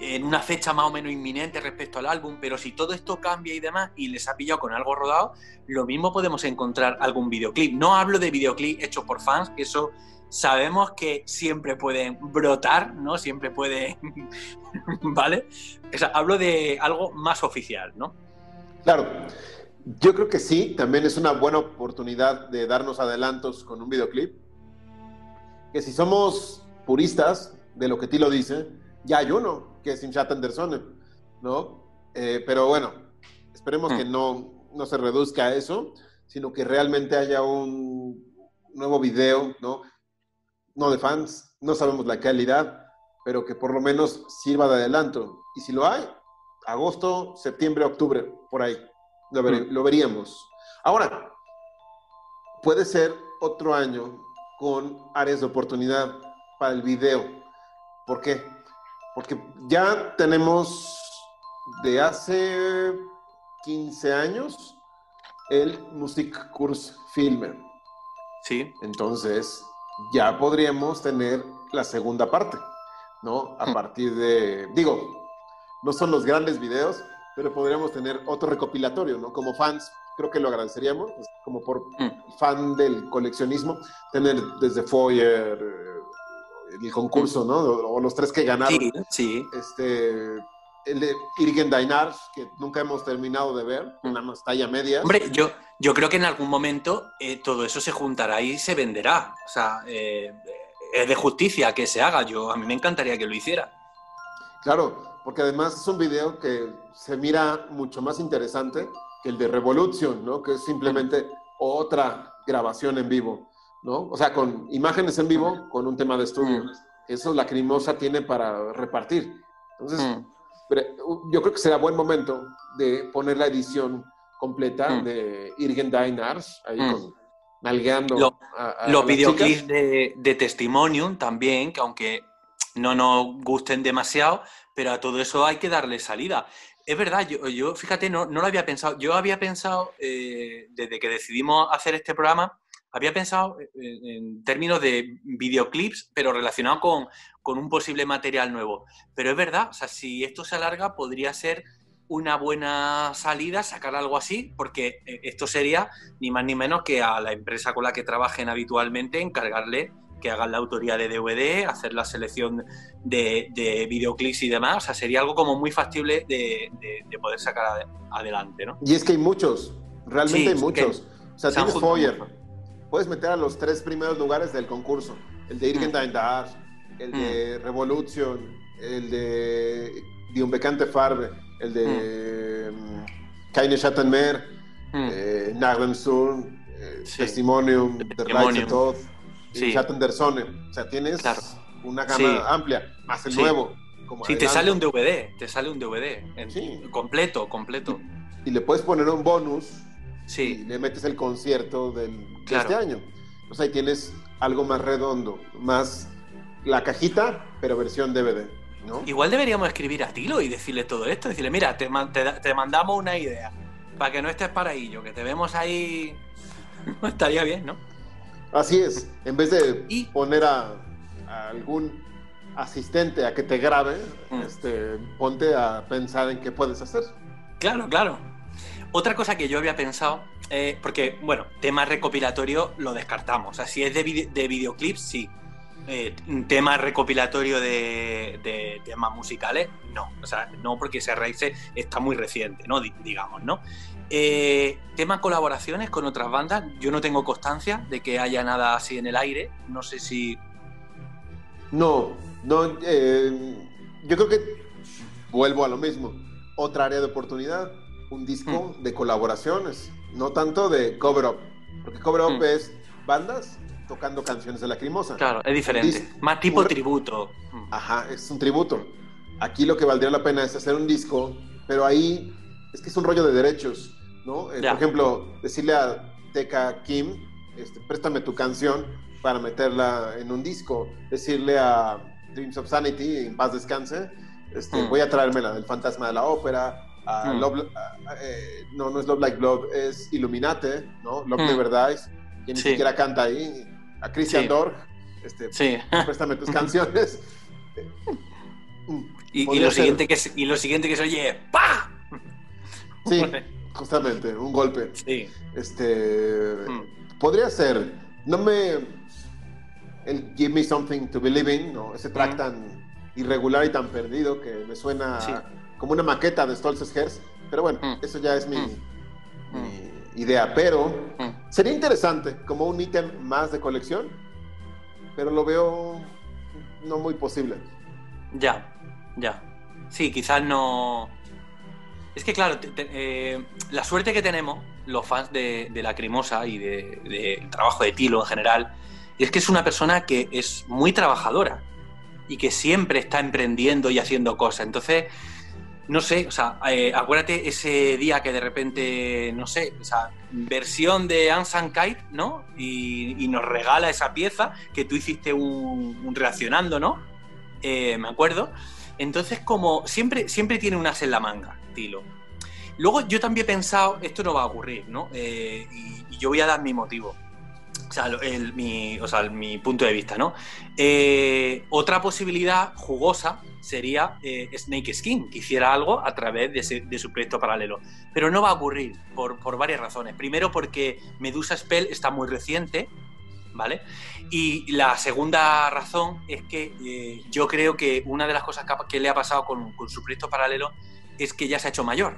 Speaker 2: en una fecha más o menos inminente respecto al álbum, pero si todo esto cambia y demás y les ha pillado con algo rodado, lo mismo podemos encontrar algún videoclip. No hablo de videoclip hecho por fans, que eso sabemos que siempre pueden brotar, ¿no? Siempre pueden, ¿vale? O sea, hablo de algo más oficial, ¿no?
Speaker 1: Claro, yo creo que sí, también es una buena oportunidad de darnos adelantos con un videoclip. Que si somos puristas de lo que Tilo dice, ya hay uno, que es Imshat Anderson, ¿no? Eh, pero bueno, esperemos
Speaker 2: Mm.
Speaker 1: que no, no se reduzca a eso, sino que realmente haya un nuevo video, ¿no? No de fans, no sabemos la calidad, pero que por lo menos sirva de adelanto. Y si lo hay, agosto, septiembre, octubre, por ahí. Lo,
Speaker 2: Mm.
Speaker 1: lo veríamos. Ahora, puede ser otro año con áreas de oportunidad para el video. ¿Por qué? Porque ya tenemos de hace 15 años el Musikkurs Filmer.
Speaker 2: Sí.
Speaker 1: Entonces, ya podríamos tener la segunda parte, ¿no? A
Speaker 2: Hmm.
Speaker 1: partir de, digo, no son los grandes videos, pero podríamos tener otro recopilatorio, ¿no? Como fans, creo que lo agradeceríamos, pues, como por
Speaker 2: Mm.
Speaker 1: fan del coleccionismo, tener desde Foyer, eh, el concurso, ¿no? O, los tres que ganaron.
Speaker 2: Sí, sí.
Speaker 1: Este, el de Irgen Dainar, que nunca hemos terminado de ver,
Speaker 2: Mm.
Speaker 1: nada más talla media.
Speaker 2: Hombre, yo, yo creo que en algún momento eh, todo eso se juntará y se venderá. O sea, eh, es de justicia que se haga. Yo, a mí me encantaría que lo hiciera.
Speaker 1: Claro, porque además es un video que se mira mucho más interesante que el de Revolution, ¿no? Que es simplemente otra grabación en vivo, ¿no? O sea, con imágenes en vivo, con un tema de estudio.
Speaker 2: Mm.
Speaker 1: Eso la Crimosa tiene para repartir. Entonces,
Speaker 2: Mm.
Speaker 1: pero, yo creo que será buen momento de poner la edición completa
Speaker 2: Mm.
Speaker 1: de Irgen Dynars, ahí con, nalgueando
Speaker 2: Lo-
Speaker 1: a, a
Speaker 2: Los videoclips de, de Testimonium también, que aunque no nos gusten demasiado, pero a todo eso hay que darle salida. Es verdad, yo, fíjate, no, no lo había pensado. Yo había pensado, eh, desde que decidimos hacer este programa, había pensado eh, en términos de videoclips, pero relacionado con, con un posible material nuevo. Pero es verdad, o sea, si esto se alarga, podría ser una buena salida sacar algo así, porque eh, esto sería ni más ni menos que a la empresa con la que trabajen habitualmente encargarle que hagan la autoría de DVD, hacer la selección de, de videoclips y demás. O sea, sería algo como muy factible de, de- de poder sacar ade- adelante, ¿no?
Speaker 1: Y es que hay muchos, realmente
Speaker 2: Sí,
Speaker 1: hay muchos. O sea, tienes Foyer, puedes meter a los tres primeros lugares del concurso. El de Irgen
Speaker 2: Mm.
Speaker 1: El de Revolution, el de Die Unbekannte Farbe, el de mm. Keine Schattenmeer,
Speaker 2: Mm.
Speaker 1: eh, Narrensun, eh,
Speaker 2: Sí.
Speaker 1: Testimonium, Der Tod,
Speaker 2: Sí.
Speaker 1: y der Sonne. O sea, tienes
Speaker 2: Claro.
Speaker 1: una gama
Speaker 2: Sí.
Speaker 1: amplia, más el
Speaker 2: Sí.
Speaker 1: nuevo. Como
Speaker 2: Sí, te sale un DVD, te sale un DVD. en-. Completo, completo.
Speaker 1: Y le puedes poner un bonus y
Speaker 2: Sí,
Speaker 1: le metes el concierto del, de este año. Entonces ahí tienes algo más redondo, más la cajita, pero versión DVD, ¿no?
Speaker 2: Igual deberíamos escribir a Tilo y decirle todo esto. Decirle, mira, te, man- te da- te mandamos una idea. Para que no estés para ello, que te vemos ahí. Estaría bien, ¿no?
Speaker 1: Así es, en vez de
Speaker 2: Y-
Speaker 1: poner a, a algún asistente a que te grabe,
Speaker 2: Mm.
Speaker 1: este, ponte a pensar en qué puedes hacer.
Speaker 2: Claro, claro. Otra cosa que yo había pensado, eh, porque, bueno, tema recopilatorio lo descartamos. O sea, si es de, vide- de videoclips, sí. Eh, tema recopilatorio de, de temas musicales, no. O sea, no porque ese raíz está muy reciente, ¿no? Di- digamos, ¿no? Eh, tema colaboraciones con otras bandas, yo no tengo constancia de que haya nada así en el aire. No sé si.
Speaker 1: No, no, eh, yo creo que vuelvo a lo mismo. Otra área de oportunidad, un disco
Speaker 2: Mm.
Speaker 1: de colaboraciones, no tanto de cover up, Porque Cover Up mm. es bandas tocando canciones de Lacrimosa.
Speaker 2: Claro, es diferente. Más tipo tributo.
Speaker 1: Mm. Ajá, es un tributo. Aquí lo que valdría la pena es hacer un disco, pero ahí es que es un rollo de derechos, ¿no? Eh, por ejemplo, decirle a Teca Kim, este, préstame tu canción para meterla en un disco. Decirle a Dreams of Sanity, en paz descanse, este, mm. voy a traérmela del fantasma de la ópera. Mm. Eh, no, no es Love Like Love, es Illuminate, ¿no? Love Never Dies, que ni siquiera canta ahí a Christian sí. Dorg, este, préstame tus canciones.
Speaker 2: y, lo siguiente que, y lo siguiente que se oye, ¡pa!
Speaker 1: Sí, justamente, un golpe. Sí. Este, mm. podría ser, no me, el Give Me Something to Believe In, ¿no? ese track mm. tan irregular y tan perdido que me suena como una maqueta de Stolz's Hers, pero bueno, mm. eso ya es mi, mi idea, pero sería interesante como un ítem más de colección, pero lo veo no muy posible.
Speaker 2: Ya, ya. Sí, quizás no. Es que, claro, eh, la suerte que tenemos los fans de, de Lacrimosa y del de, trabajo de Tilo en general es que es una persona que es muy trabajadora y que siempre está emprendiendo y haciendo cosas. Entonces, no sé, o sea, eh, acuérdate ese día que de repente, no sé, o sea, versión de Ansan Kite, ¿no? Y, nos regala esa pieza que tú hiciste un, reaccionando, ¿no? Eh, me acuerdo. Entonces, como siempre, siempre tiene unas en la manga, Tilo. Luego yo también he pensado, esto no va a ocurrir, ¿no? Eh, y, yo voy a dar mi motivo. O sea, el, mi, punto de vista, ¿no? otra posibilidad jugosa sería eh, Snake Skin, que hiciera algo a través de, su proyecto paralelo. Pero no va a ocurrir por, varias razones. Primero porque Medusa Spell está muy reciente, ¿vale? Y la segunda razón es que eh, yo creo que una de las cosas que, le ha pasado con, su proyecto paralelo es que ya se ha hecho mayor.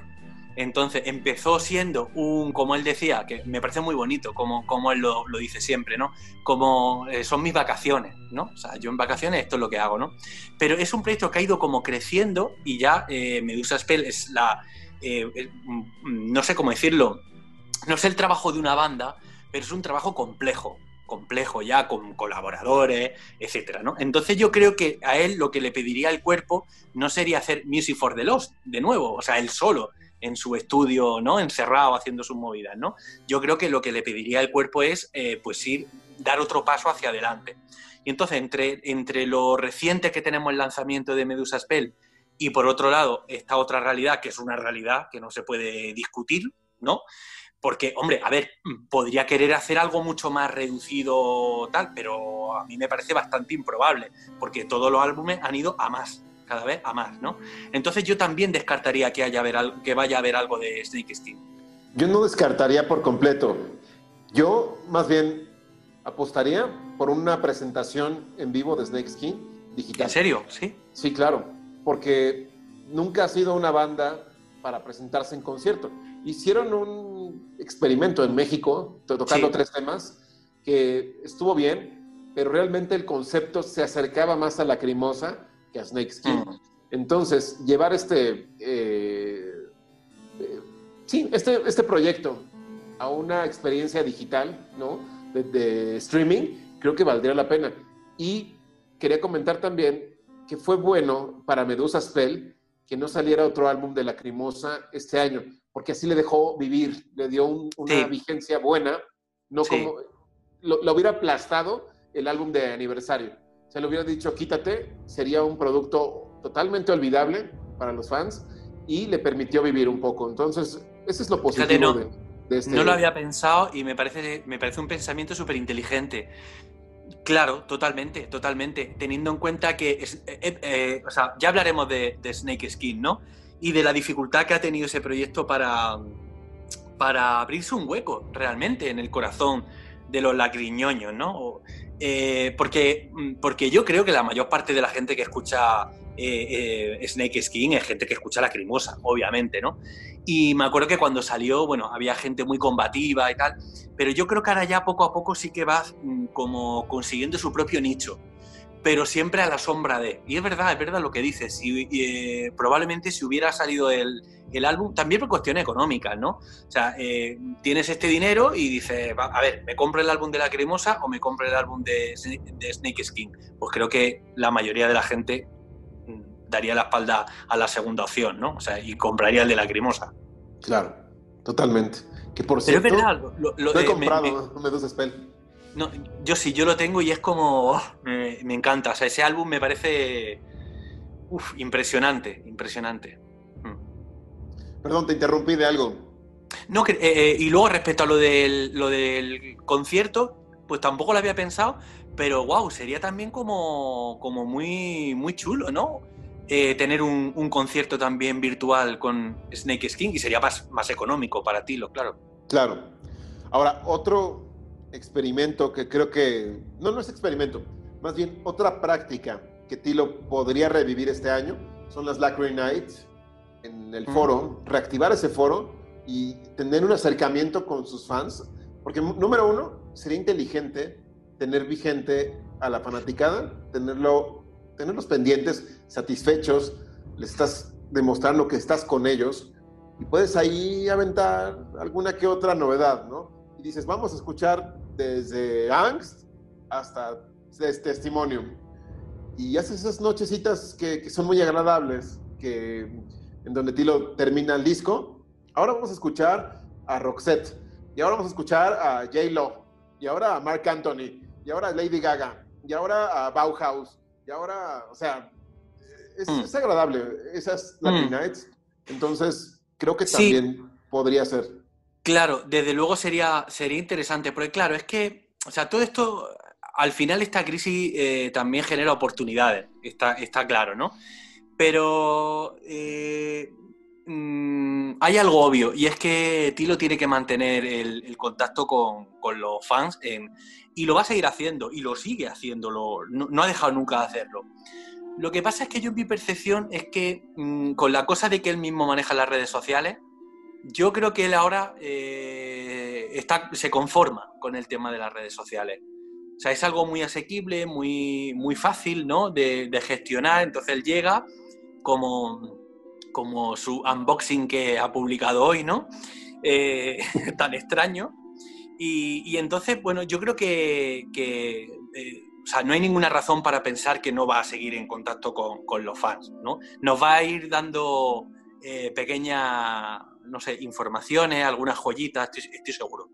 Speaker 2: Entonces empezó siendo un, como él decía, que me parece muy bonito, como, como él lo, dice siempre, ¿no? Como eh, son mis vacaciones, ¿no? O sea, yo en vacaciones esto es lo que hago, ¿no? Pero es un proyecto que ha ido como creciendo y ya eh, Medusa Spell es la, eh, mm, no sé cómo decirlo, no es el trabajo de una banda, pero es un trabajo complejo, complejo ya, con colaboradores, etcétera, ¿no? Entonces yo creo que a él lo que le pediría el cuerpo no sería hacer Music for the Lost, de nuevo, o sea, él solo, en su estudio, ¿no? Encerrado haciendo sus movidas, ¿no? Yo creo que lo que le pediría el cuerpo es, eh, pues ir, dar otro paso hacia adelante. Y entonces, entre, entre lo reciente que tenemos el lanzamiento de Medusa Spell y por otro lado, esta otra realidad, que es una realidad que no se puede discutir, ¿no? Porque, hombre, a ver, podría querer hacer algo mucho más reducido tal, pero a mí me parece bastante improbable, porque todos los álbumes han ido a más cada vez a más, ¿no? Entonces yo también descartaría que, haya que vaya a haber algo de Snake Skin.
Speaker 1: Yo no descartaría por completo. Yo más bien apostaría por una presentación en vivo de Snake Skin digital.
Speaker 2: ¿En serio? Sí.
Speaker 1: Sí, claro, porque nunca ha sido una banda para presentarse en concierto. Hicieron un experimento en México, tocando tres temas, que estuvo bien, pero realmente el concepto se acercaba más a la crimosa que a Snake Skin. Mm. Entonces, llevar este, eh, eh, sí, este, este proyecto a una experiencia digital, ¿no? De, streaming, creo que valdría la pena. Y quería comentar también que fue bueno para Medusa Spell que no saliera otro álbum de Lacrimosa este año, porque así le dejó vivir, le dio una vigencia buena, no como lo, lo, hubiera aplastado el álbum de aniversario se le hubiera dicho quítate, sería un producto totalmente olvidable para los fans y le permitió vivir un poco. Entonces, ese es lo positivo
Speaker 2: no,
Speaker 1: de, este...
Speaker 2: No lo había pensado y me parece, me parece un pensamiento súper inteligente. Claro, totalmente, totalmente. Teniendo en cuenta que, es, eh, eh, eh, o sea, ya hablaremos de, de, Snake Skin, ¿no? Y de la dificultad que ha tenido ese proyecto para, para abrirse un hueco realmente en el corazón de los lagriñoños, ¿no? Eh, porque, porque yo creo que la mayor parte de la gente que escucha eh, eh, Snake Skin es gente que escucha la Lacrimosa, obviamente, ¿no? Y me acuerdo que cuando salió, bueno, había gente muy combativa y tal, pero yo creo que ahora ya poco a poco sí que va mm, como consiguiendo su propio nicho. Pero siempre a la sombra de. Y es verdad, es verdad lo que dices. Y, eh, probablemente si hubiera salido el, álbum, también por cuestiones económicas, ¿no? O sea, eh, tienes este dinero y dices, a ver, ¿me compro el álbum de La Cremosa o me compro el álbum de, de Snake Skin? Pues creo que la mayoría de la gente mm, daría la espalda a la segunda opción, ¿no? O sea, y compraría el de La Cremosa.
Speaker 1: Claro, totalmente. Que por cierto,
Speaker 2: Pero es verdad,
Speaker 1: lo, he comprado, Medusa Spell.
Speaker 2: No, yo sí, yo lo tengo y es como. Oh, me, encanta. O sea, ese álbum me parece. Uf, impresionante, impresionante.
Speaker 1: Mm. Perdón, te interrumpí de algo.
Speaker 2: No, que, eh, eh, y luego respecto a lo del, lo del concierto, pues tampoco lo había pensado, pero wow, sería también como, como muy, muy chulo, ¿no? Eh, tener un, un, concierto también virtual con Snake Skin y sería más, más económico para ti, lo claro.
Speaker 1: Claro. Ahora, otro, experimento que creo que, no, no es experimento, más bien otra práctica que Tilo podría revivir este año son las Lacquer Nights en el foro, reactivar ese foro y tener un acercamiento con sus fans, porque número uno, sería inteligente tener vigente a la fanaticada, tenerlo, tenerlos pendientes, satisfechos, les estás demostrando que estás con ellos y puedes ahí aventar alguna que otra novedad, ¿no? Y dices, vamos a escuchar desde Angst hasta Testimonium. Y haces esas nochecitas que, que, son muy agradables, que, en donde Tilo termina el disco. Ahora vamos a escuchar a Roxette, y ahora vamos a escuchar a J-Lo, y ahora a Mark Anthony, y ahora a Lady Gaga, y ahora a Bauhaus, y ahora, o sea, es, mm. agradable esas Latin mm. Nights. Entonces, creo que también podría ser.
Speaker 2: Claro, desde luego sería, sería interesante, porque claro, es que, o sea, todo esto, al final esta crisis eh, también genera oportunidades, está, claro, ¿no? Pero eh, mm, hay algo obvio, y es que Tilo tiene que mantener el, contacto con, los fans, y lo va a seguir haciendo, y lo sigue haciéndolo, no, no, ha dejado nunca de hacerlo. Lo que pasa es que yo mi percepción es que mm, con la cosa de que él mismo maneja las redes sociales, yo creo que él ahora eh, está, se conforma con el tema de las redes sociales. O sea, es algo muy asequible, muy, muy fácil ¿no? de, gestionar. Entonces él llega como, como su unboxing que ha publicado hoy, ¿no? Eh, tan extraño. Y, entonces, bueno, yo creo que, eh, o sea, no hay ninguna razón para pensar que no va a seguir en contacto con, con los fans, ¿no? Nos va a ir dando pequeñas no sé, informaciones, algunas joyitas, estoy, seguro.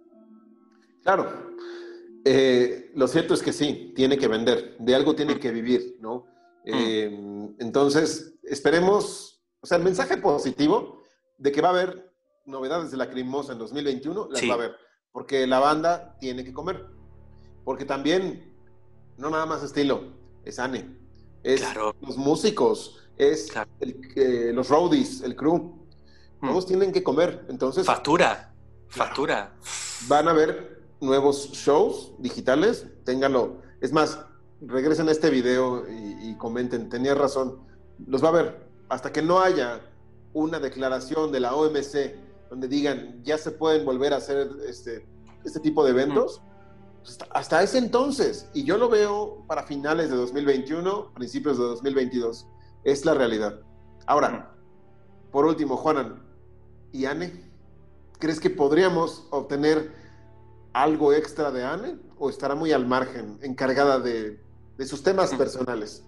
Speaker 1: Claro. Eh, lo cierto es que sí, tiene que vender, de algo tiene que vivir, ¿no? Mm. Eh, entonces, esperemos, o sea, el mensaje positivo de que va a haber novedades de la Crimosa en 2021, las va a haber, porque la banda tiene que comer, porque también, no nada más estilo, es Anne, es los músicos, es eh, los roadies, el crew, todos hmm. tienen que comer. Entonces.
Speaker 2: Factura. Factura.
Speaker 1: Van a haber nuevos shows digitales. Ténganlo. Es más, regresen a este video y, comenten. Tenía razón. Los va a ver. Hasta que no haya una declaración de la OMC donde digan ya se pueden volver a hacer este, este tipo de eventos. Pues, hasta ese entonces, y yo lo veo para finales de 2021, principios de 2022, es la realidad. Ahora, hmm. por último, Juanan, y Anne? ¿Crees que podríamos obtener algo extra de Anne o estará muy al margen, encargada de, sus temas personales?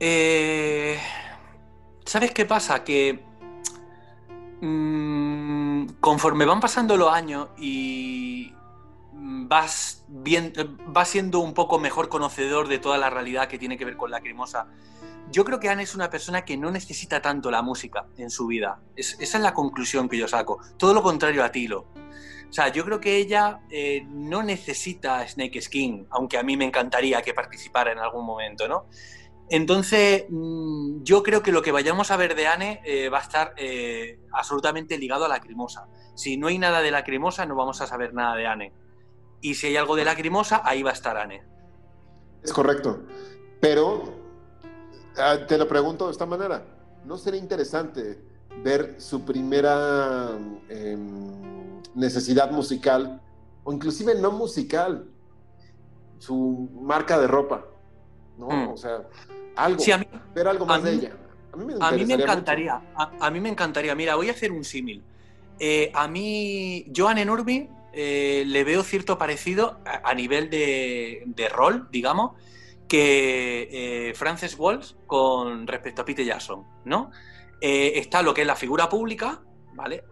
Speaker 2: Eh, ¿Sabes qué pasa? Que mm, conforme van pasando los años y vas, bien, vas siendo un poco mejor conocedor de toda la realidad que tiene que ver con la cremosa, yo creo que Anne es una persona que no necesita tanto la música en su vida. esa es la conclusión que yo saco. Todo lo contrario a Tilo. O sea, yo creo que ella eh, no necesita Snake Skin, aunque a mí me encantaría que participara en algún momento, ¿no? Entonces, mm, yo creo que lo que vayamos a ver de Anne eh, va a estar eh, absolutamente ligado a la Lacrimosa. Si no hay nada de Lacrimosa, no vamos a saber nada de Anne. Y si hay algo de Lacrimosa, ahí va a estar Anne.
Speaker 1: Es correcto. Pero te lo pregunto de esta manera. ¿No sería interesante ver su primera em, necesidad musical, o inclusive no musical, su marca de ropa, ¿no? Mm. O sea, algo,
Speaker 2: sí, a mí,
Speaker 1: ver algo más de ella.
Speaker 2: A mí me, encantaría, a, mí me encantaría. Mira, voy a hacer un símil. Eh, a mí, Joan Enormi, eh, le veo cierto parecido a, nivel de, rol, digamos, que eh, Frances Walsh con respecto a Peter Jackson, ¿no? está lo que es la figura pública, ¿vale?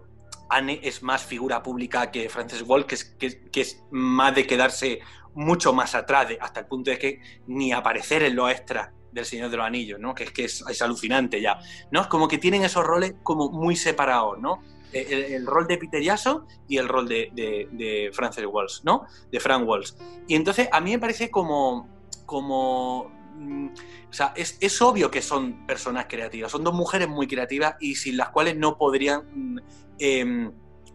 Speaker 2: Anne es más figura pública que Frances Walsh, que es, más de quedarse mucho más atrás, hasta el punto de que ni aparecer en los extras del Señor de los Anillos, ¿no? Que es que es, alucinante ya, ¿no? Es como que tienen esos roles como muy separados, ¿no? El, rol de Peter Jackson y el rol de, de, Francis Walsh, ¿no? De Frank Walsh. Y entonces a mí me parece como, como mm, o sea, es, obvio que son personas creativas, son dos mujeres muy creativas y sin las cuales no podrían, mm, em,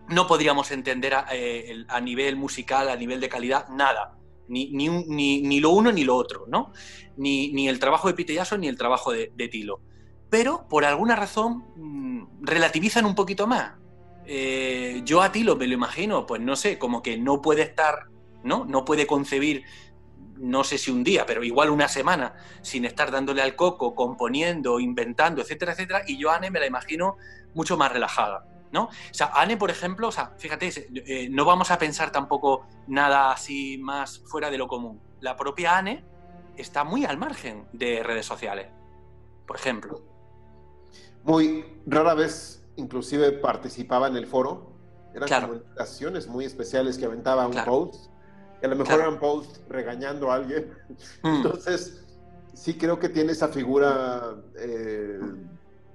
Speaker 2: no podríamos entender eh, a, nivel musical, a nivel de calidad, nada ni, ni, lo uno ni lo otro, ¿no? Ni, el trabajo de Peter Jackson ni el trabajo de, Tilo. Pero por alguna razón mm, relativizan un poquito más. Eh, yo a Tilo me lo imagino, pues no sé, como que no puede estar, ¿no? No puede concebir, no sé si un día, pero igual una semana, sin estar dándole al coco, componiendo, inventando, etcétera, etcétera. Y yo a Anne me la imagino mucho más relajada. ¿no? O sea, Anne, por ejemplo, o sea, fíjate, eh, no vamos a pensar tampoco nada así más fuera de lo común. La propia Anne está muy al margen de redes sociales, por ejemplo.
Speaker 1: Muy rara vez, inclusive participaba en el foro. Eran comunicaciones muy especiales que aventaba un post. A lo mejor era un post regañando a alguien. Mm. Entonces, sí creo que tiene esa figura eh,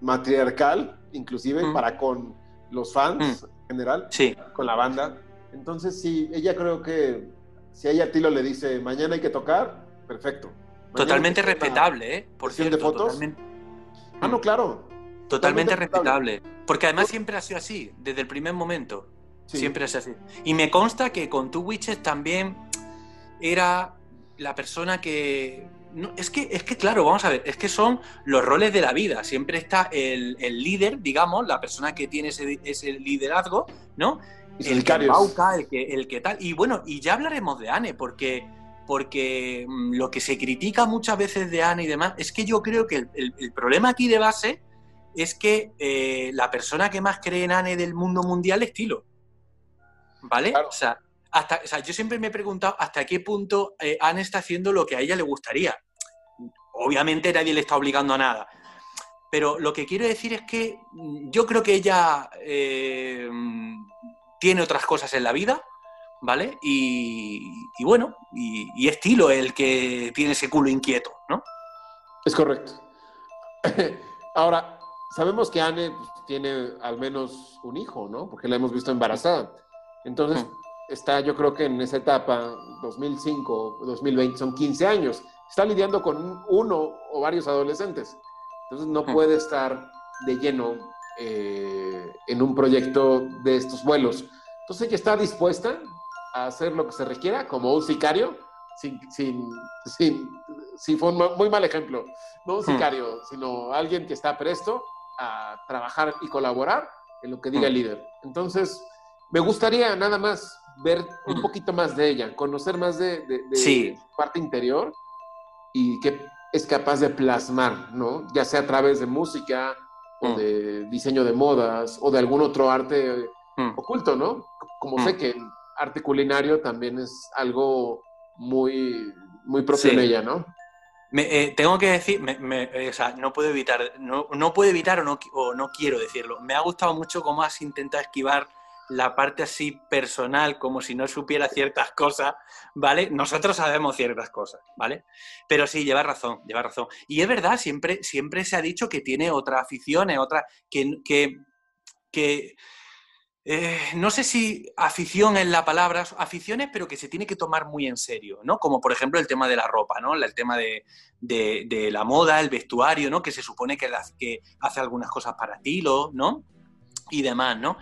Speaker 1: matriarcal, inclusive, mm. para con los fans mm. en general,
Speaker 2: sí.
Speaker 1: con la banda. Entonces, sí, ella creo que si a ella Tilo le dice mañana hay que tocar, perfecto.
Speaker 2: totalmente respetable, ¿eh? Por cierto,
Speaker 1: de fotos. Ah, no, claro.
Speaker 2: Totalmente, respetable. Porque además siempre ha sido así, desde el primer momento. Siempre sido así. Y me consta que con Two Witches también era la persona que es, que, es que, claro, vamos a ver, es que son los roles de la vida. Siempre está el, líder, digamos, la persona que tiene ese, liderazgo, ¿no?
Speaker 1: el que
Speaker 2: el que, el que tal. Y bueno, y ya hablaremos de Anne, porque, porque mm, lo que se critica muchas veces de Anne y demás, es que yo creo que el, problema aquí de base es que eh, la persona que más cree en Anne del mundo mundial es Tilo. ¿Vale? O sea, hasta, o sea, yo siempre me he preguntado hasta qué punto eh, Anne está haciendo lo que a ella le gustaría. Obviamente nadie le está obligando a nada. Pero lo que quiero decir es que mm, yo creo que ella eh, tiene otras cosas en la vida, ¿vale? Y, bueno, y, estilo el que tiene ese culo inquieto, ¿no?
Speaker 1: Es correcto. Ahora, sabemos que Anne tiene al menos un hijo, ¿no? Porque la hemos visto embarazada. Entonces, está yo creo que en esa etapa, 2005, 2020, son 15 años está lidiando con uno o varios adolescentes. Entonces no puede estar de lleno eh, en un proyecto de estos vuelos. Entonces ella está dispuesta a hacer lo que se requiera como un sicario, sin, sin, sin, sin fue un muy mal ejemplo, no un sicario, sino alguien que está presto a trabajar y colaborar en lo que diga el líder. Entonces, me gustaría nada más ver un poquito más de ella, conocer más de, de, su parte interior y que es capaz de plasmar, ¿no? Ya sea a través de música o mm. de diseño de modas o de algún otro arte mm. oculto, ¿no? Como sé mm. que arte culinario también es algo muy, muy propio en ella, ¿no?
Speaker 2: Eh, tengo que decir, eh, o sea, no puedo evitar, no, no puedo evitar o no, o no quiero decirlo. Me ha gustado mucho cómo has intentado esquivar la parte así personal, como si no supiera ciertas cosas, ¿vale? Nosotros sabemos ciertas cosas, ¿vale? Pero sí, lleva razón, lleva razón. Y es verdad, siempre, siempre se ha dicho que tiene otras aficiones, otras, que, que, eh, no sé si afición es la palabra, aficiones, pero que se tiene que tomar muy en serio, ¿no? Como por ejemplo el tema de la ropa, ¿no? El tema de, la moda, el vestuario, ¿no? Que se supone que, que hace algunas cosas para ti, ¿no? Y demás, ¿no?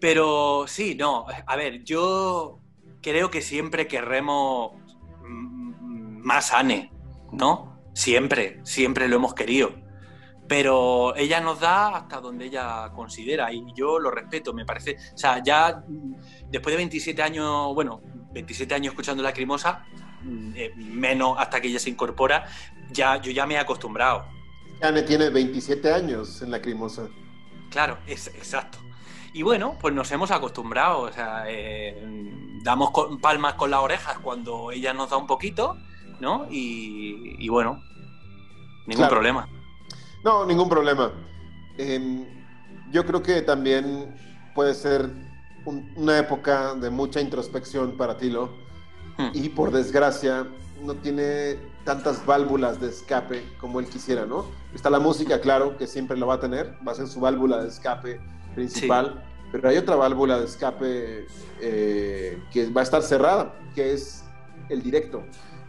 Speaker 2: Pero sí, no, a ver, yo creo que siempre querremos más Anne, ¿no? Siempre, siempre lo hemos querido. Pero ella nos da hasta donde ella considera y yo lo respeto, me parece. O sea, ya después de 27 años, bueno, 27 años escuchando la Lacrimosa, eh, menos hasta que ella se incorpora, ya, yo ya me he acostumbrado.
Speaker 1: Anne tiene 27 años en Lacrimosa.
Speaker 2: Claro, es, exacto. Y bueno, pues nos hemos acostumbrado, o sea, eh, damos palmas con las orejas cuando ella nos da un poquito, ¿no? Y, bueno, ningún problema.
Speaker 1: No, ningún problema. Em, yo creo que también puede ser una época de mucha introspección para Tilo hmm. y por desgracia no tiene tantas válvulas de escape como él quisiera, ¿no? Está la música, claro, que siempre lo va a tener, va a ser su válvula de escape principal, pero hay otra válvula de escape eh, que va a estar cerrada, que es el directo,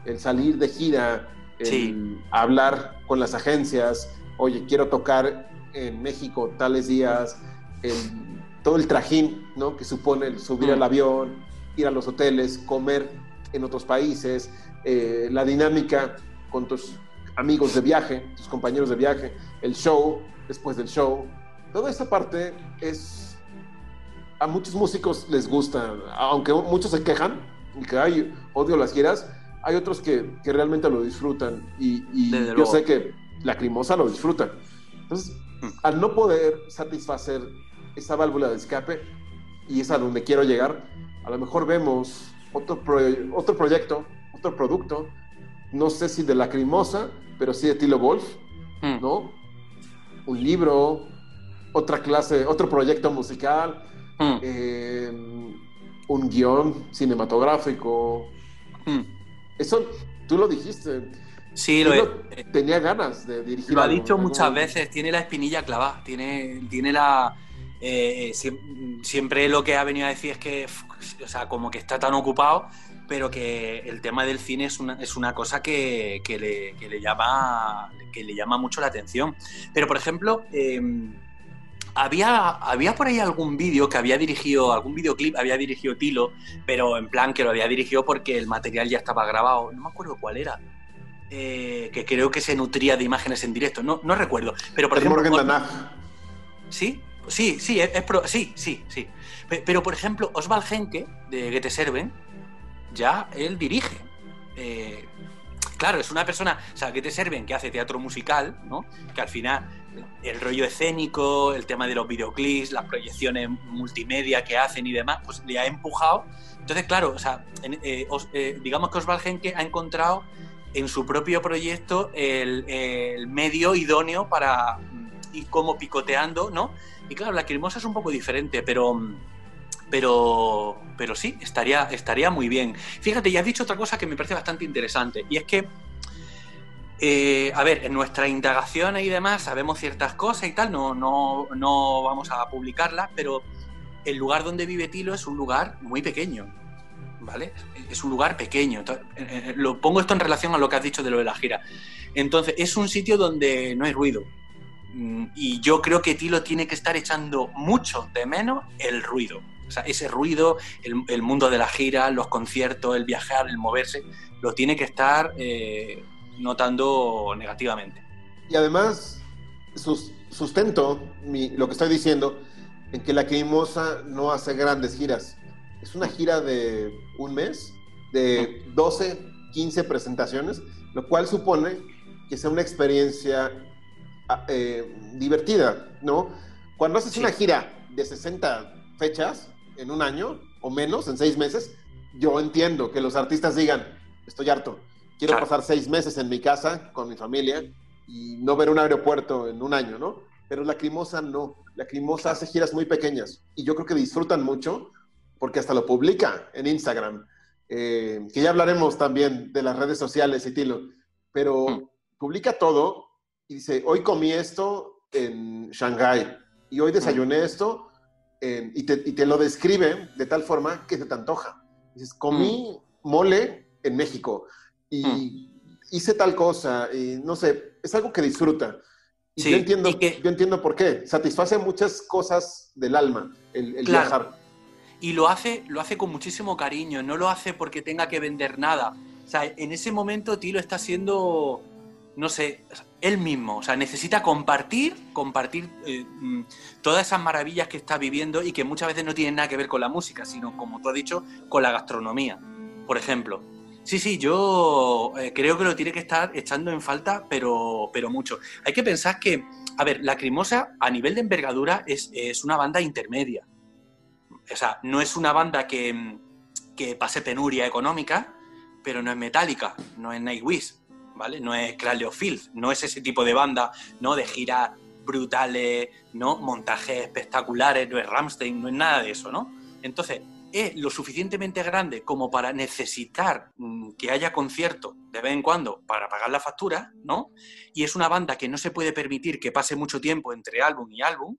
Speaker 1: el salir de gira, el hablar con las agencias, oye, quiero tocar en México tales días, todo el trajín ¿no? que supone subir mm. al avión, ir a los hoteles, comer en otros países, eh, la dinámica con tus amigos de viaje, tus compañeros de viaje, el show, después del show. Toda esa parte es... A muchos músicos les gusta, aunque muchos se quejan y que hay odio las giras, hay otros que, que realmente lo disfrutan y, yo sé que Lacrimosa lo disfruta. Entonces, mm. al no poder satisfacer esa válvula de escape, y es a donde quiero llegar, a lo mejor vemos otro, otro proyecto otro producto, no sé si de Lacrimosa, pero sí de Tilo Wolf, hmm. ¿no? Un libro, otra clase, otro proyecto musical, hmm. em, un guion cinematográfico. Hmm. Eso tú lo dijiste.
Speaker 2: Sí, lo
Speaker 1: tenía ganas de dirigir.
Speaker 2: Lo ha dicho muchas veces, tiene la espinilla clavada, tiene, tiene la... Eh, siempre lo que ha venido a decir es que, o sea, como que está tan ocupado pero que el tema del cine es una, es una cosa que, le, llama, que le llama mucho la atención. Pero, por ejemplo, em, había, había por ahí algún vídeo que había dirigido, algún videoclip había dirigido Tilo, pero en plan que lo había dirigido porque el material ya estaba grabado. No me acuerdo cuál era. Eh, que creo que se nutría de imágenes en directo. No, no recuerdo. Pero por ejemplo. ¿Sí? Sí, sí, es, sí, sí, sí. Pero, por ejemplo, Oswald Henke, de Goethe Serven, ya él dirige. Eh, claro, es una persona, o sea, que te sirven que hace teatro musical, ¿no? Que al final el rollo escénico, el tema de los videoclips, las proyecciones multimedia que hacen y demás, pues le ha empujado. Entonces, claro, o sea, eh, eh, digamos que Osval Genke ha encontrado en su propio proyecto el, el, medio idóneo para ir como picoteando, ¿no? Y claro, la Crimosa es un poco diferente, pero pero, pero sí, estaría, estaría muy bien. Fíjate, ya has dicho otra cosa que me parece bastante interesante, y es que, eh, a ver, en nuestras indagaciones y demás sabemos ciertas cosas y tal, no, no, no vamos a publicarlas, pero el lugar donde vive Tilo es un lugar muy pequeño, ¿vale? Es un lugar pequeño. Eh, eh, lo pongo esto en relación a lo que has dicho de lo de la gira. Entonces, es un sitio donde no hay ruido. Mm, y yo creo que Tilo tiene que estar echando mucho de menos el ruido. O sea, ese ruido, el, mundo de la gira, los conciertos, el viajar, el moverse, lo tiene que estar notando negativamente.
Speaker 1: Y además, sustento lo que estoy diciendo en que la Queimosa no hace grandes giras. Es una gira de un mes, de 12, 15 presentaciones, lo cual supone que sea una experiencia ah, eh, divertida, ¿no? Cuando haces una gira de 60 fechas, en un año o menos, en seis meses, yo entiendo que los artistas digan, estoy harto, quiero pasar seis meses en mi casa con mi familia y no ver un aeropuerto en un año, ¿no? Pero la Crimosa no, la Crimosa hace giras muy pequeñas y yo creo que disfrutan mucho porque hasta lo publica en Instagram, eh, que ya hablaremos también de las redes sociales y tilo, pero hmm. publica todo y dice, hoy comí esto en Shanghai y hoy desayuné hmm. esto y, te, lo describe de tal forma que se te antoja. Dices, comí mm. mole en México y mm. hice tal cosa y no sé, es algo que disfruta. Y yo, entiendo, yo entiendo por qué. Satisface muchas cosas del alma el, viajar.
Speaker 2: Y lo hace, lo hace con muchísimo cariño, no lo hace porque tenga que vender nada. O sea, en ese momento Tilo está siendo, no sé, él mismo, o sea, necesita compartir, compartir eh, mm, todas esas maravillas que está viviendo y que muchas veces no tienen nada que ver con la música, sino, como tú has dicho, con la gastronomía, por ejemplo. Sí, sí, yo eh, creo que lo tiene que estar echando en falta, pero, pero mucho. Hay que pensar que, a ver, la Crimosa a nivel de envergadura es, una banda intermedia. O sea, no es una banda que, que pase penuria económica, pero no es metálica, no es Nightwish, ¿vale? No es Field, no es ese tipo de banda, ¿no? De giras brutales, ¿no? Montajes espectaculares, no es Ramstein, no es nada de eso, ¿no? Entonces, es lo suficientemente grande como para necesitar mm, que haya conciertos de vez en cuando para pagar la factura, ¿no? Y es una banda que no se puede permitir que pase mucho tiempo entre álbum y álbum,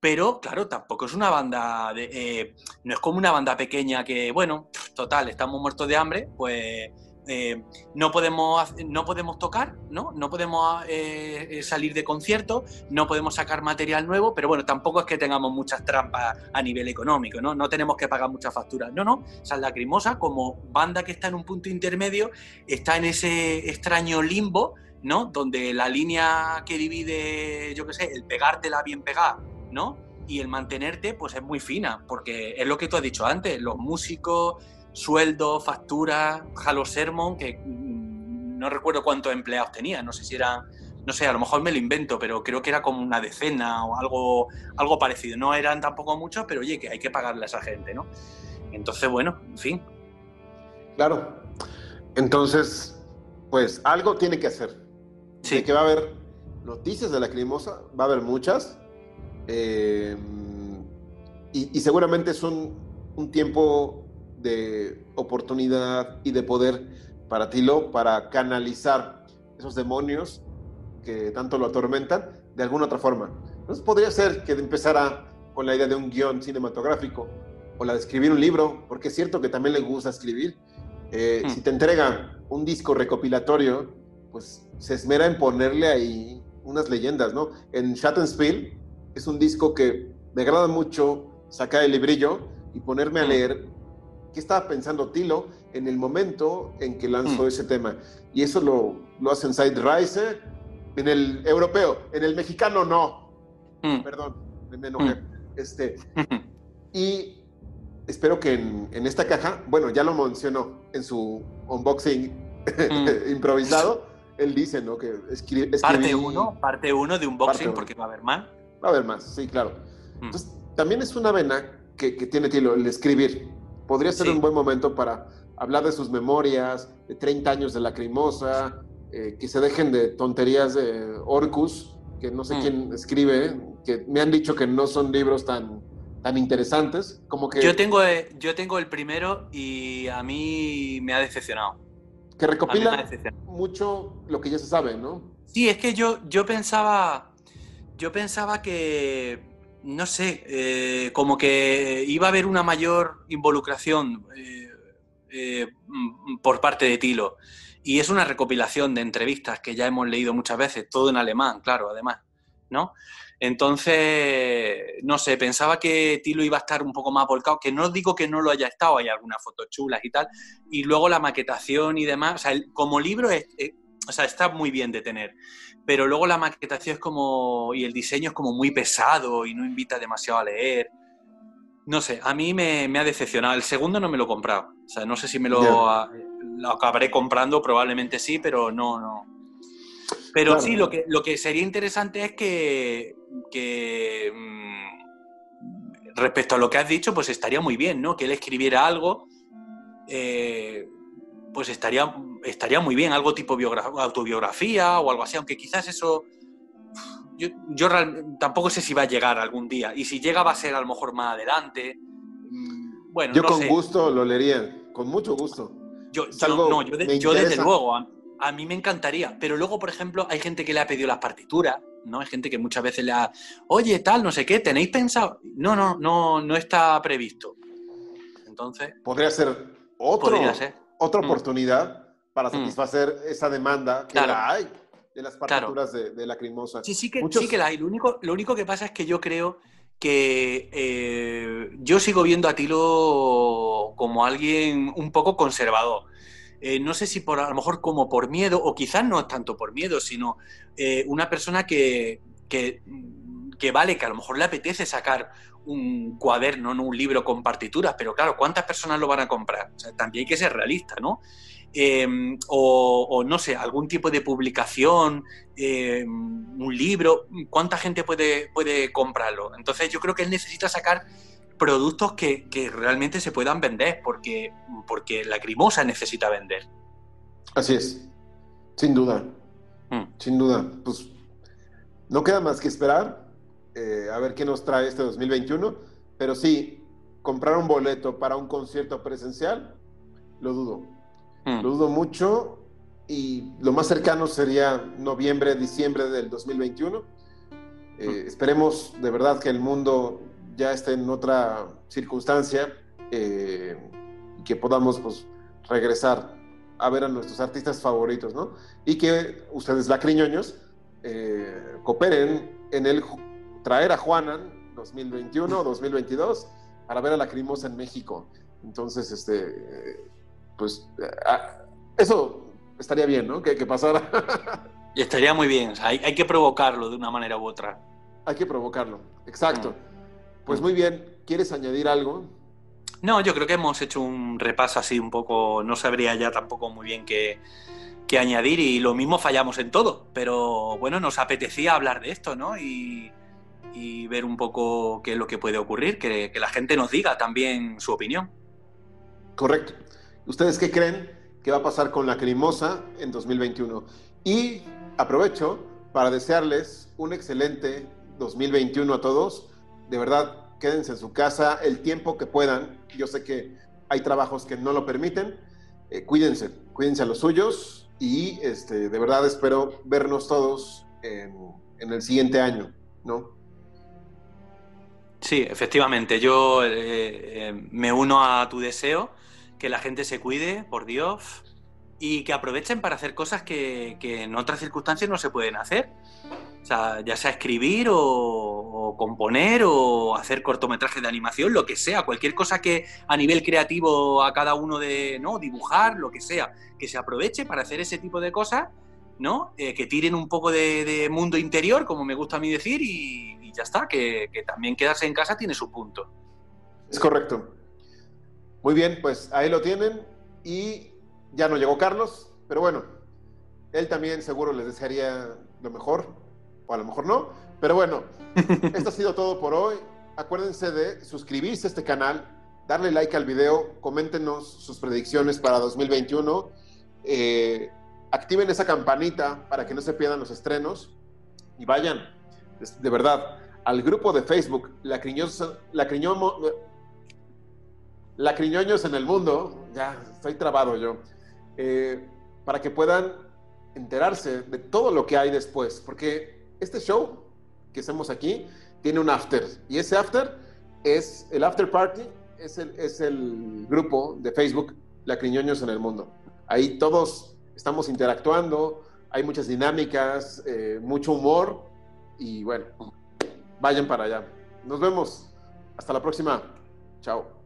Speaker 2: pero claro, tampoco es una banda, de, eh, no es como una banda pequeña que, bueno, total, estamos muertos de hambre, pues eh, no, podemos, no podemos tocar, ¿no? No podemos eh, salir de concierto, no podemos sacar material nuevo, pero bueno, tampoco es que tengamos muchas trampas a nivel económico, ¿no? No tenemos que pagar muchas facturas. No, no, San Lacrimosa, como banda que está en un punto intermedio, está en ese extraño limbo, ¿no? Donde la línea que divide, yo qué sé, el pegártela bien pegada, ¿no? Y el mantenerte, pues es muy fina, porque es lo que tú has dicho antes, los músicos sueldo, factura, Halo Sermon, que mm, no recuerdo cuántos empleados tenía, no sé si eran, no sé, a lo mejor me lo invento, pero creo que era como una decena o algo, algo parecido. No eran tampoco muchos, pero oye, que hay que pagarle a esa gente, ¿no? Entonces, bueno, en fin.
Speaker 1: Claro. Entonces, pues algo tiene que hacer. Sí. que va a haber noticias de la Climosa, va a haber muchas. Eh, y, seguramente es un tiempo de oportunidad y de poder para Tilo para canalizar esos demonios que tanto lo atormentan de alguna otra forma. Entonces podría ser que empezara con la idea de un guion cinematográfico o la de escribir un libro, porque es cierto que también le gusta escribir. Eh, hmm. Si te entrega un disco recopilatorio, pues se esmera en ponerle ahí unas leyendas, ¿no? En Shattenspiel es un disco que me agrada mucho sacar el librillo y ponerme a hmm. leer qué estaba pensando Tilo en el momento en que lanzó mm. ese tema. Y eso lo, lo hace en Side Rise, en el europeo, en el mexicano no. Mm. Perdón, me enojé. Mm. Este, y espero que en, en, esta caja, bueno, ya lo mencionó en su unboxing improvisado, él dice, ¿no? Que escribe,
Speaker 2: Parte uno, parte uno de unboxing, porque va a haber más.
Speaker 1: Va a haber más, sí, claro. Entonces, también es una vena que, que tiene Tilo, el escribir podría ser un buen momento para hablar de sus memorias, de 30 años de Lacrimosa, eh, que se dejen de tonterías de Orcus, que no sé mm. quién escribe, que me han dicho que no son libros tan, tan interesantes, como que...
Speaker 2: Yo tengo, eh, yo tengo el primero y a mí me ha decepcionado.
Speaker 1: Que recopila mucho lo que ya se sabe, ¿no?
Speaker 2: Sí, es que yo, yo pensaba, yo pensaba que no sé, eh, como que iba a haber una mayor involucración eh, eh, por parte de Tilo. Y es una recopilación de entrevistas que ya hemos leído muchas veces, todo en alemán, claro, además, ¿no? Entonces, no sé, pensaba que Tilo iba a estar un poco más volcado, que no digo que no lo haya estado, hay algunas fotos chulas y tal, y luego la maquetación y demás, o sea, como libro es, o sea, está muy bien de tener. Pero luego la maquetación es como. y el diseño es como muy pesado y no invita demasiado a leer. No sé, a mí me, ha decepcionado. El segundo no me lo he comprado. O sea, no sé si me lo, acabaré comprando, probablemente sí, pero no, no. Pero sí, lo que, lo que sería interesante es que, que mm, respecto a lo que has dicho, pues estaría muy bien, ¿no? Que él escribiera algo. Eh, pues estaría, estaría muy bien, algo tipo autobiografía o algo así, aunque quizás eso yo, yo tampoco sé si va a llegar algún día. Y si llega va a ser a lo mejor más adelante. Mm, bueno,
Speaker 1: yo con gusto lo leería, con mucho gusto.
Speaker 2: Yo, no, yo, desde luego, a, mí me encantaría. Pero luego, por ejemplo, hay gente que le ha pedido las partituras, ¿no? Hay gente que muchas veces le ha, oye, tal, no sé qué, ¿tenéis pensado? No, no, no, no está previsto. Entonces.
Speaker 1: Podría ser otro. Podría ser otra mm. Para mm. satisfacer esa demanda que la hay de las partituras de, de, Lacrimosa.
Speaker 2: Sí, sí que, sí que la hay. Lo único, lo único que pasa es que yo creo que eh, yo sigo viendo a Tilo como alguien un poco conservador. Eh, no sé si por a lo mejor como por miedo, o quizás no tanto por miedo, sino eh, una persona que, que, que, vale, que a lo mejor le apetece sacar un cuaderno, no un libro con partituras, pero claro, ¿cuántas personas lo van a comprar? también hay que ser realista, ¿no? Em, o, no sé, algún tipo de publicación, em, un libro, ¿cuánta gente puede, puede comprarlo? Entonces yo creo que él necesita sacar productos que, realmente se puedan vender, porque, porque la Crimosa necesita vender.
Speaker 1: Así es, sin duda, mm. sin duda. Pues no queda más que esperar eh, a ver qué nos trae este 2021, pero sí, comprar un boleto para un concierto presencial, lo dudo. Hmm. Lo dudo mucho y lo más cercano sería noviembre, diciembre del 2021. Eh, hmm. Esperemos de verdad que el mundo ya esté en otra circunstancia eh, y que podamos pues, regresar a ver a nuestros artistas favoritos, ¿no? Y que ustedes, lacriñoños, cooperen en el traer a Juanan 2021, 2022 para ver a la Crimosa en México. Entonces, este, pues, eso estaría bien, ¿no? Que, pasara.
Speaker 2: y estaría muy bien. hay, que provocarlo de una manera u otra.
Speaker 1: Hay que provocarlo, exacto. Mm. Pues muy bien. ¿Quieres añadir algo?
Speaker 2: No, yo creo que hemos hecho un repaso así un poco, no sabría ya tampoco muy bien qué, qué añadir y lo mismo fallamos en todo, pero bueno, nos apetecía hablar de esto, ¿no? Y, y ver un poco qué es lo que puede ocurrir, que, la gente nos diga también su opinión.
Speaker 1: Correcto. ¿Ustedes qué creen que va a pasar con la Crimosa en 2021? Y aprovecho para desearles un excelente 2021 a todos. De verdad, quédense en su casa el tiempo que puedan. Yo sé que hay trabajos que no lo permiten. Eh, cuídense, cuídense a los suyos y este, de verdad espero vernos todos en, en el siguiente año, ¿no?
Speaker 2: Sí, efectivamente. Yo eh, eh, me uno a tu deseo, que la gente se cuide, por Dios, y que aprovechen para hacer cosas que, en otras circunstancias no se pueden hacer. O sea, ya sea escribir o, componer o hacer cortometrajes de animación, lo que sea, cualquier cosa que a nivel creativo a cada uno de, ¿no? Dibujar, lo que sea, que se aproveche para hacer ese tipo de cosas, ¿no? Eh, que tiren un poco de, mundo interior, como me gusta a mí decir, y, ya está, que, también quedarse en casa tiene su punto.
Speaker 1: Es correcto. Muy bien, pues ahí lo tienen y ya no llegó Carlos, pero bueno, él también seguro les desearía lo mejor, o a lo mejor no, pero bueno, esto ha sido todo por hoy. Acuérdense de suscribirse a este canal, darle like al video, coméntenos sus predicciones para 2021, eh, activen esa campanita para que no se pierdan los estrenos y vayan, de verdad, al grupo de Facebook La Lacriñoños en el mundo, ya estoy trabado yo, eh, para que puedan enterarse de todo lo que hay después, porque este show que hacemos aquí tiene un after, y ese after es el after party, es el, es el grupo de Facebook Lacriñoños en el mundo. Ahí todos estamos interactuando, hay muchas dinámicas, eh, mucho humor, y bueno, vayan para allá. Nos vemos. Hasta la próxima. Chao.